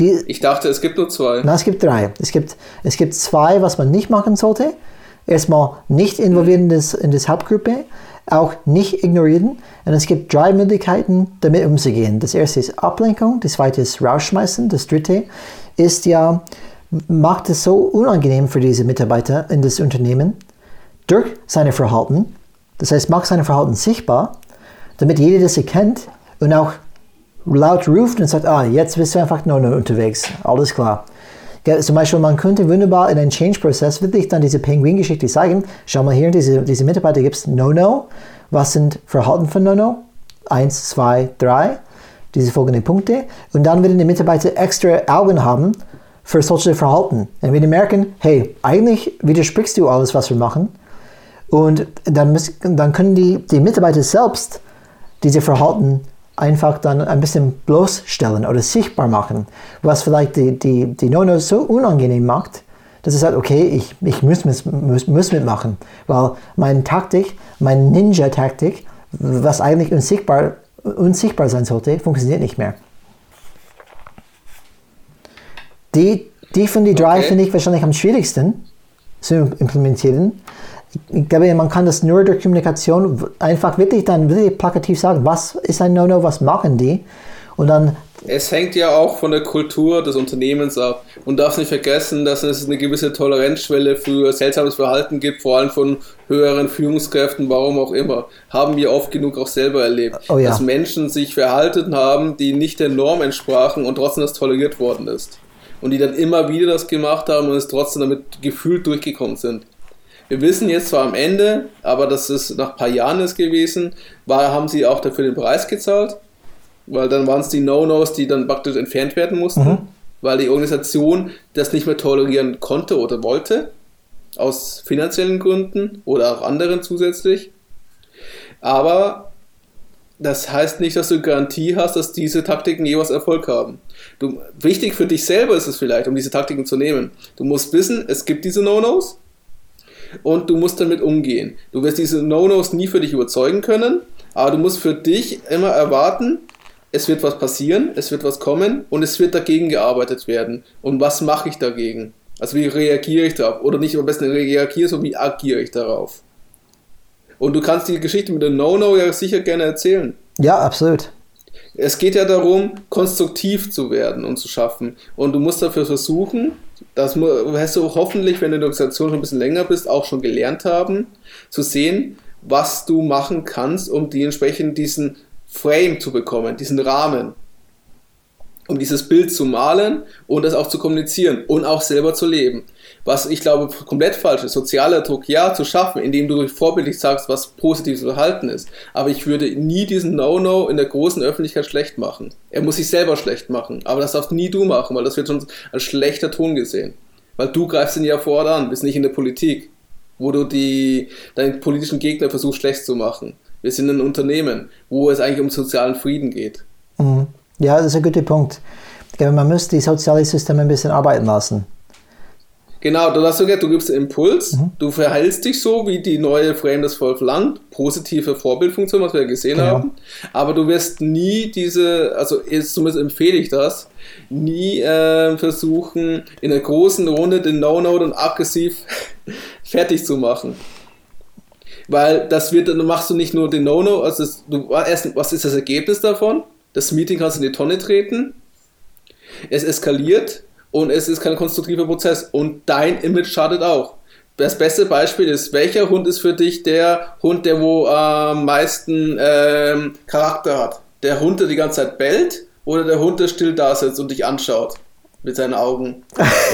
Die, Ich dachte, es gibt nur zwei. na, es gibt drei. Es gibt, es gibt zwei, was man nicht machen sollte. Erstmal nicht involvieren in das, in das Hauptgruppe, auch nicht ignorieren. Und es gibt drei Möglichkeiten, damit umzugehen. Das erste ist Ablenkung, das zweite ist Rausschmeißen, das dritte ist ja, macht es so unangenehm für diese Mitarbeiter in das Unternehmen durch seine Verhalten. Das heißt, macht seine Verhalten sichtbar, damit jeder das erkennt und auch laut ruft und sagt, ah, jetzt bist du einfach nur noch unterwegs. Alles klar. Gell, Zum Beispiel, man könnte wunderbar in einem Change-Prozess wirklich dann diese Penguin-Geschichte zeigen. Schau mal hier, diese, diese Mitarbeiter gibt es No-No. Was sind Verhalten von No-No? Eins, zwei, drei. Diese folgenden Punkte. Und dann werden die Mitarbeiter extra Augen haben für solche Verhalten. Und wenn die merken, hey, eigentlich widersprichst du alles, was wir machen. Und dann, müssen, dann können die, die Mitarbeiter selbst diese Verhalten einfach dann ein bisschen bloßstellen oder sichtbar machen, was vielleicht die, die, die No-No so unangenehm macht, dass es sagt, okay, ich, ich muss, muss, muss, muss mitmachen, weil meine Taktik, meine Ninja-Taktik, was eigentlich unsichtbar, unsichtbar sein sollte, funktioniert nicht mehr. Die, die von den drei Okay. finde ich wahrscheinlich am schwierigsten zu implementieren. Ich glaube, man kann das nur durch Kommunikation einfach wirklich dann wirklich plakativ sagen, was ist ein No-No, was machen die? Und dann, Es hängt ja auch von der Kultur des Unternehmens ab. Und darfst nicht vergessen, dass es eine gewisse Toleranzschwelle für seltsames Verhalten gibt, vor allem von höheren Führungskräften, warum auch immer. Haben wir oft genug auch selber erlebt. Oh ja. Dass Menschen sich verhalten haben, die nicht der Norm entsprachen und trotzdem das toleriert worden ist. Und die dann immer wieder das gemacht haben und es trotzdem damit gefühlt durchgekommen sind. Wir wissen jetzt zwar am Ende, aber das ist nach ein paar Jahren ist gewesen, war, haben sie auch dafür den Preis gezahlt, weil dann waren es die No-Nos, die dann praktisch entfernt werden mussten, weil die Organisation das nicht mehr tolerieren konnte oder wollte, aus finanziellen Gründen oder auch anderen zusätzlich. Aber das heißt nicht, dass du Garantie hast, dass diese Taktiken jeweils Erfolg haben. Du, wichtig für dich selber ist es vielleicht, um diese Taktiken zu nehmen. Du musst wissen, es gibt diese No-Nos und du musst damit umgehen. Du wirst diese No-Nos nie für dich überzeugen können, aber du musst für dich immer erwarten, es wird was passieren, es wird was kommen und es wird dagegen gearbeitet werden. Und was mache ich dagegen? Also wie reagiere ich darauf? Oder nicht am besten reagiere, sondern wie agiere ich darauf? Und du kannst die Geschichte mit dem No-No ja sicher gerne erzählen. ja, absolut. Es geht ja darum, konstruktiv zu werden und zu schaffen. Und du musst dafür versuchen, das wirst du hoffentlich, wenn du in der Organisation schon ein bisschen länger bist, auch schon gelernt haben, zu sehen, was du machen kannst, um die entsprechend diesen Frame zu bekommen, diesen Rahmen. Um dieses Bild zu malen und das auch zu kommunizieren und auch selber zu leben. Was ich glaube komplett falsch ist, sozialer Druck ja zu schaffen, indem du durch vorbildlich sagst, was positives Verhalten ist. Aber ich würde nie diesen No-No in der großen Öffentlichkeit schlecht machen. Er muss sich selber schlecht machen. Aber das darfst nie du machen, weil das wird schon als schlechter Ton gesehen. Weil du greifst ihn ja vor Ort an, bist nicht in der Politik, wo du die, deinen politischen Gegner versuchst schlecht zu machen. Wir sind ein Unternehmen, wo es eigentlich um sozialen Frieden geht. Mhm. Ja, das ist ein guter Punkt. glaube, man muss die sozialen Systeme ein bisschen arbeiten lassen. Genau, du hast sogar, du gibst einen Impuls, mhm. du verhältst dich so, wie die neue Frame das verlangt, positive Vorbildfunktion, was wir ja gesehen genau. haben, aber du wirst nie diese, also jetzt zumindest empfehle ich das, nie äh, versuchen, in einer großen Runde den No-Node und aggressiv *laughs* fertig zu machen. Weil das wird, dann machst du nicht nur den No-No, also das, du, erst, was ist das Ergebnis davon? Das Meeting kannst du in die Tonne treten, es eskaliert, und es ist kein konstruktiver Prozess und dein Image schadet auch. Das beste Beispiel ist, welcher Hund ist für dich der Hund, der wo am meisten ähm, Charakter hat? Der Hund, der die ganze Zeit bellt oder der Hund, der still da sitzt und dich anschaut mit seinen Augen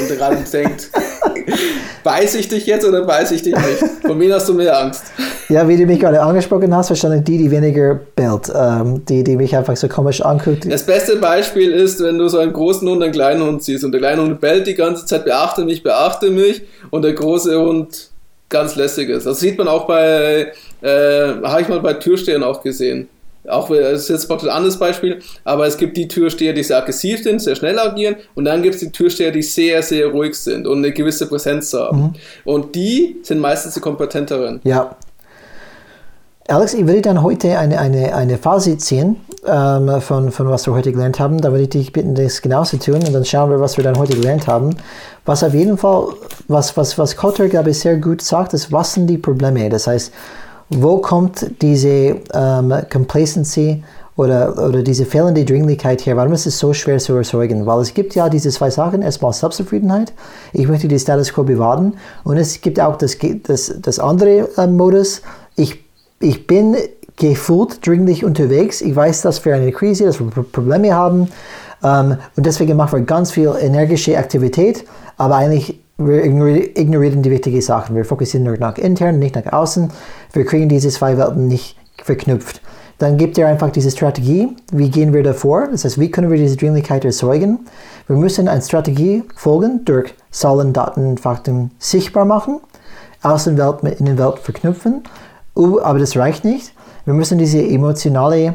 und gerade denkt, *laughs* Beiß ich dich jetzt oder beiß ich dich nicht? Von wem hast du mehr Angst? Ja, wie du mich gerade angesprochen hast, wahrscheinlich die, die weniger bellt, ähm, die, die mich einfach so komisch anguckt. Das beste Beispiel ist, wenn du so einen großen Hund und einen kleinen Hund siehst und der kleine Hund bellt die ganze Zeit, beachte mich, beachte mich und der große Hund ganz lässig ist. Das sieht man auch bei, äh, habe ich mal bei Türstehern auch gesehen. Auch das ist jetzt ein anderes Beispiel, aber es gibt die Türsteher, die sehr aggressiv sind, sehr schnell agieren, und dann gibt es die Türsteher, die sehr, sehr ruhig sind und eine gewisse Präsenz haben. Mhm. Und die sind meistens die kompetenteren. Ja. Alex, ich würde dann heute eine, eine, eine Fazit ziehen ähm, von, von was wir heute gelernt haben. Da würde ich dich bitten, das genauso zu tun und dann schauen wir, was wir dann heute gelernt haben. Was auf jeden Fall, was, was, was Kotter, glaube ich, sehr gut sagt, ist, was sind die Probleme? Das heißt, wo kommt diese ähm, Complacency oder, oder diese fehlende Dringlichkeit her? Warum ist es so schwer zu erzeugen? Weil es gibt ja diese zwei Sachen. Erstmal Selbstzufriedenheit. Ich möchte die Status Quo bewahren. Und es gibt auch das, das, das andere äh, Modus. Ich, ich bin gefühlt dringlich unterwegs. Ich weiß, dass wir eine Krise, dass wir Probleme haben. Ähm, und deswegen machen wir ganz viel energische Aktivität. Aber eigentlich wir ignorieren die wichtigen Sachen. Wir fokussieren nur nach intern, nicht nach außen. Wir kriegen diese zwei Welten nicht verknüpft. Dann gibt er einfach diese Strategie. Wie gehen wir davor? Das heißt, wie können wir diese Dringlichkeit erzeugen? Wir müssen eine Strategie folgen durch Zahlen, Daten, Fakten sichtbar machen, Außenwelt mit Innenwelt verknüpfen. Aber das reicht nicht. Wir müssen diese emotionale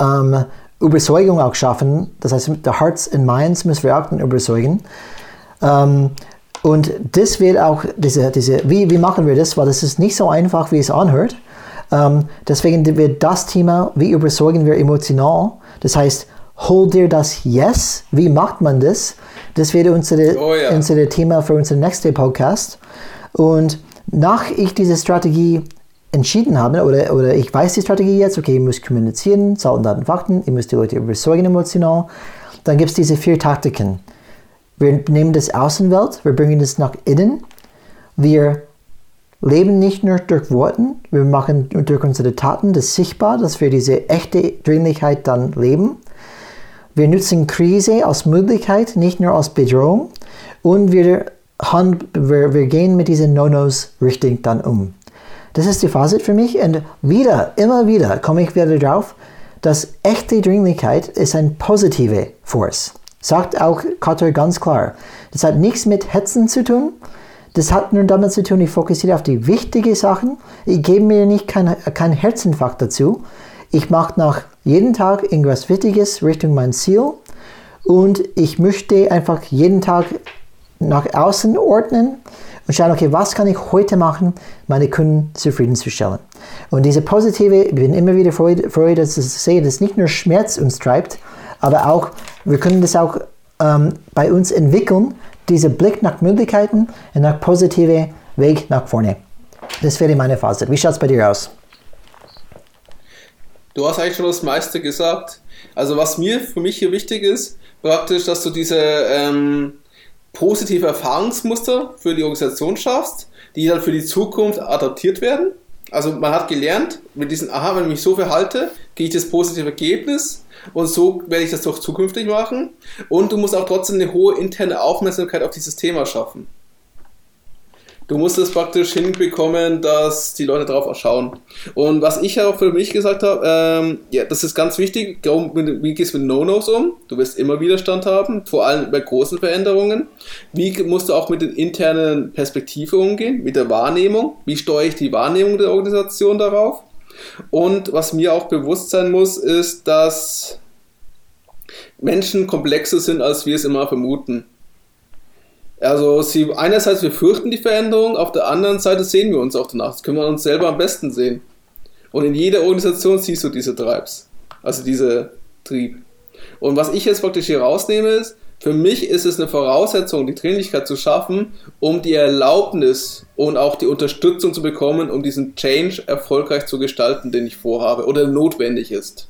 ähm, Überzeugung auch schaffen. Das heißt, der Hearts and Minds müssen wir auch überzeugen. Ähm, und das wird auch, diese, diese, wie, wie machen wir das? Weil das ist nicht so einfach, wie es anhört. Ähm, deswegen wird das Thema, wie überzeugen wir emotional, das heißt, hol dir das Yes, wie macht man das? Das wird unser, oh, ja. Thema für unseren nächsten Podcast. Und nach ich diese Strategie entschieden habe, oder, oder ich weiß die Strategie jetzt, okay, ich muss kommunizieren, Zahlen, Daten, Fakten, ich muss die Leute überzeugen emotional, dann gibt es diese vier Taktiken. Wir nehmen das Außenwelt, wir bringen es nach innen. Wir leben nicht nur durch Worten, wir machen durch unsere Taten das sichtbar, dass wir diese echte Dringlichkeit dann leben. Wir nutzen Krise als Möglichkeit, nicht nur als Bedrohung. Und wir, wir, wir gehen mit diesen No-Nos richtig dann um. Das ist die Fazit für mich. Und wieder, immer wieder komme ich wieder drauf, dass echte Dringlichkeit ist ein positive Force. Sagt auch Kotter ganz klar. Das hat nichts mit Hetzen zu tun. Das hat nur damit zu tun, ich fokussiere auf die wichtigen Sachen. Ich gebe mir nicht keinen kein Herzinfarkt dazu. Ich mache nach jeden Tag irgendwas Wichtiges Richtung mein Ziel. Und ich möchte einfach jeden Tag nach außen ordnen und schauen, okay, was kann ich heute machen, meine Kunden zufriedenzustellen. Und diese positive, ich bin immer wieder froh, froh dass ich sehe, dass nicht nur Schmerz uns treibt, aber auch, wir können das auch ähm, bei uns entwickeln, dieser Blick nach Möglichkeiten und nach positiven Weg nach vorne. Das wäre meine Fazit. Wie schaut es bei dir aus? Du hast eigentlich schon das meiste gesagt. Also was mir für mich hier wichtig ist, praktisch, dass du diese ähm, positive Erfahrungsmuster für die Organisation schaffst, die dann für die Zukunft adaptiert werden. Also man hat gelernt, mit diesen, aha, wenn ich mich so verhalte, gehe ich das positive Ergebnis und so werde ich das doch zukünftig machen. Und du musst auch trotzdem eine hohe interne Aufmerksamkeit auf dieses Thema schaffen. Du musst es praktisch hinbekommen, dass die Leute darauf schauen. Und was ich auch für mich gesagt habe, ähm, ja, das ist ganz wichtig. Wie gehst du mit No-Nos um? Du wirst immer Widerstand haben, vor allem bei großen Veränderungen. Wie musst du auch mit den internen Perspektiven umgehen, mit der Wahrnehmung? Wie steuere ich die Wahrnehmung der Organisation darauf? Und was mir auch bewusst sein muss, ist, dass Menschen komplexer sind, als wir es immer vermuten. Also sie, einerseits wir fürchten die Veränderung, auf der anderen Seite sehen wir uns auch danach. Das können wir uns selber am besten sehen. Und in jeder Organisation siehst du diese Tribes, also diese Trieb. Und was ich jetzt praktisch hier rausnehme, ist, für mich ist es eine Voraussetzung, die Dringlichkeit zu schaffen, um die Erlaubnis und auch die Unterstützung zu bekommen, um diesen Change erfolgreich zu gestalten, den ich vorhabe oder notwendig ist.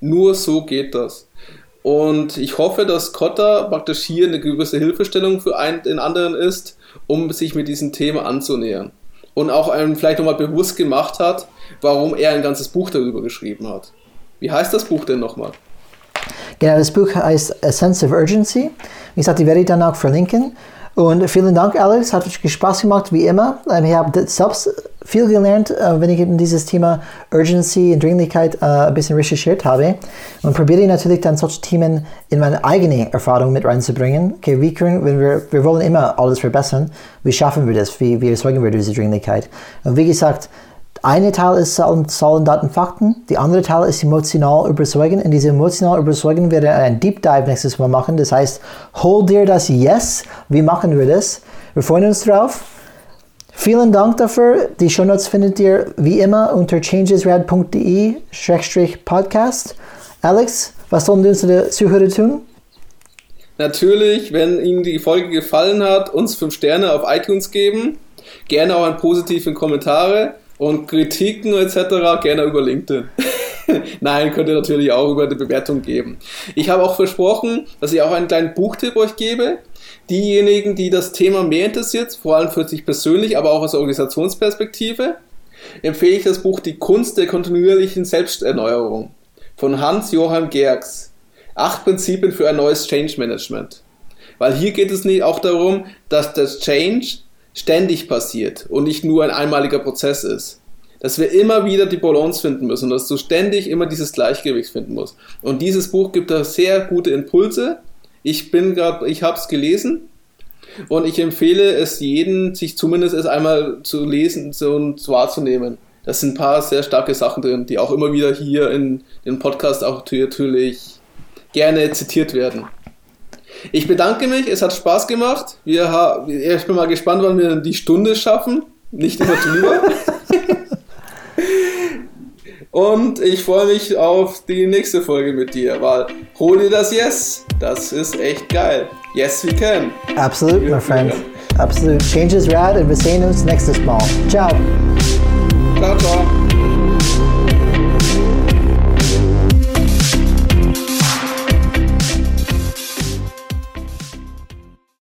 Nur so geht das. Und ich hoffe, dass Kotta praktisch hier eine gewisse Hilfestellung für einen, den anderen ist, um sich mit diesem Thema anzunähern. Und auch einem vielleicht nochmal bewusst gemacht hat, warum er ein ganzes Buch darüber geschrieben hat. Wie heißt das Buch denn nochmal? Genau, das Buch heißt A Sense of Urgency. Wie gesagt, die werde ich dann auch verlinken. Und vielen Dank, Alex. Hat Spaß gemacht, wie immer. Ähm, ich habe selbst viel gelernt, äh, wenn ich eben dieses Thema Urgency und Dringlichkeit äh, ein bisschen recherchiert habe. Und probiere natürlich dann solche Themen in meine eigene Erfahrung mit reinzubringen. Okay, wie können, wenn wir, wir wollen immer alles verbessern, wie schaffen wir das? Wie, wie erzeugen wir diese Dringlichkeit? Und wie gesagt, eine Teil ist Zahlen, Daten, Fakten. Die andere Teil ist emotional überzeugen. In diesem emotional überzeugen werde ich ein Deep Dive nächstes Mal machen. Das heißt, hol dir das Yes. Wie machen wir das? Wir freuen uns drauf. Vielen Dank dafür. Die Show Notes findet ihr wie immer unter changesrad.de-podcast. Alex, was sollen unsere Zuhörer tun? Natürlich, wenn Ihnen die Folge gefallen hat, uns 5 Sterne auf iTunes geben. Gerne auch einen positiven Kommentare und Kritiken etc. gerne über LinkedIn. *laughs* Nein, könnt ihr natürlich auch über die Bewertung geben. Ich habe auch versprochen, dass ich auch einen kleinen Buchtipp euch gebe. Diejenigen, die das Thema mehr interessiert, vor allem für sich persönlich, aber auch aus Organisationsperspektive, empfehle ich das Buch Die Kunst der kontinuierlichen Selbsterneuerung von Hans-Johann Gerks. Acht Prinzipien für ein neues Change Management. Weil hier geht es nicht auch darum, dass das Change ständig passiert und nicht nur ein einmaliger Prozess ist. Dass wir immer wieder die Balance finden müssen, dass du ständig immer dieses Gleichgewicht finden musst. Und dieses Buch gibt da sehr gute Impulse. Ich bin gerade, ich habe es gelesen und ich empfehle es jedem, sich zumindest es einmal zu lesen und wahrzunehmen. Das sind ein paar sehr starke Sachen drin, die auch immer wieder hier in dem Podcast auch natürlich gerne zitiert werden. Ich bedanke mich, es hat Spaß gemacht. Wir ich bin mal gespannt, wann wir die Stunde schaffen. Nicht immer drüber. *laughs* Und ich freue mich auf die nächste Folge mit dir, weil hol dir das Yes. Das ist echt geil. Yes, we can. Absolut, my friend. Absolut. Change is rad and wir sehen uns nächstes Mal. Ciao. Ciao, ciao.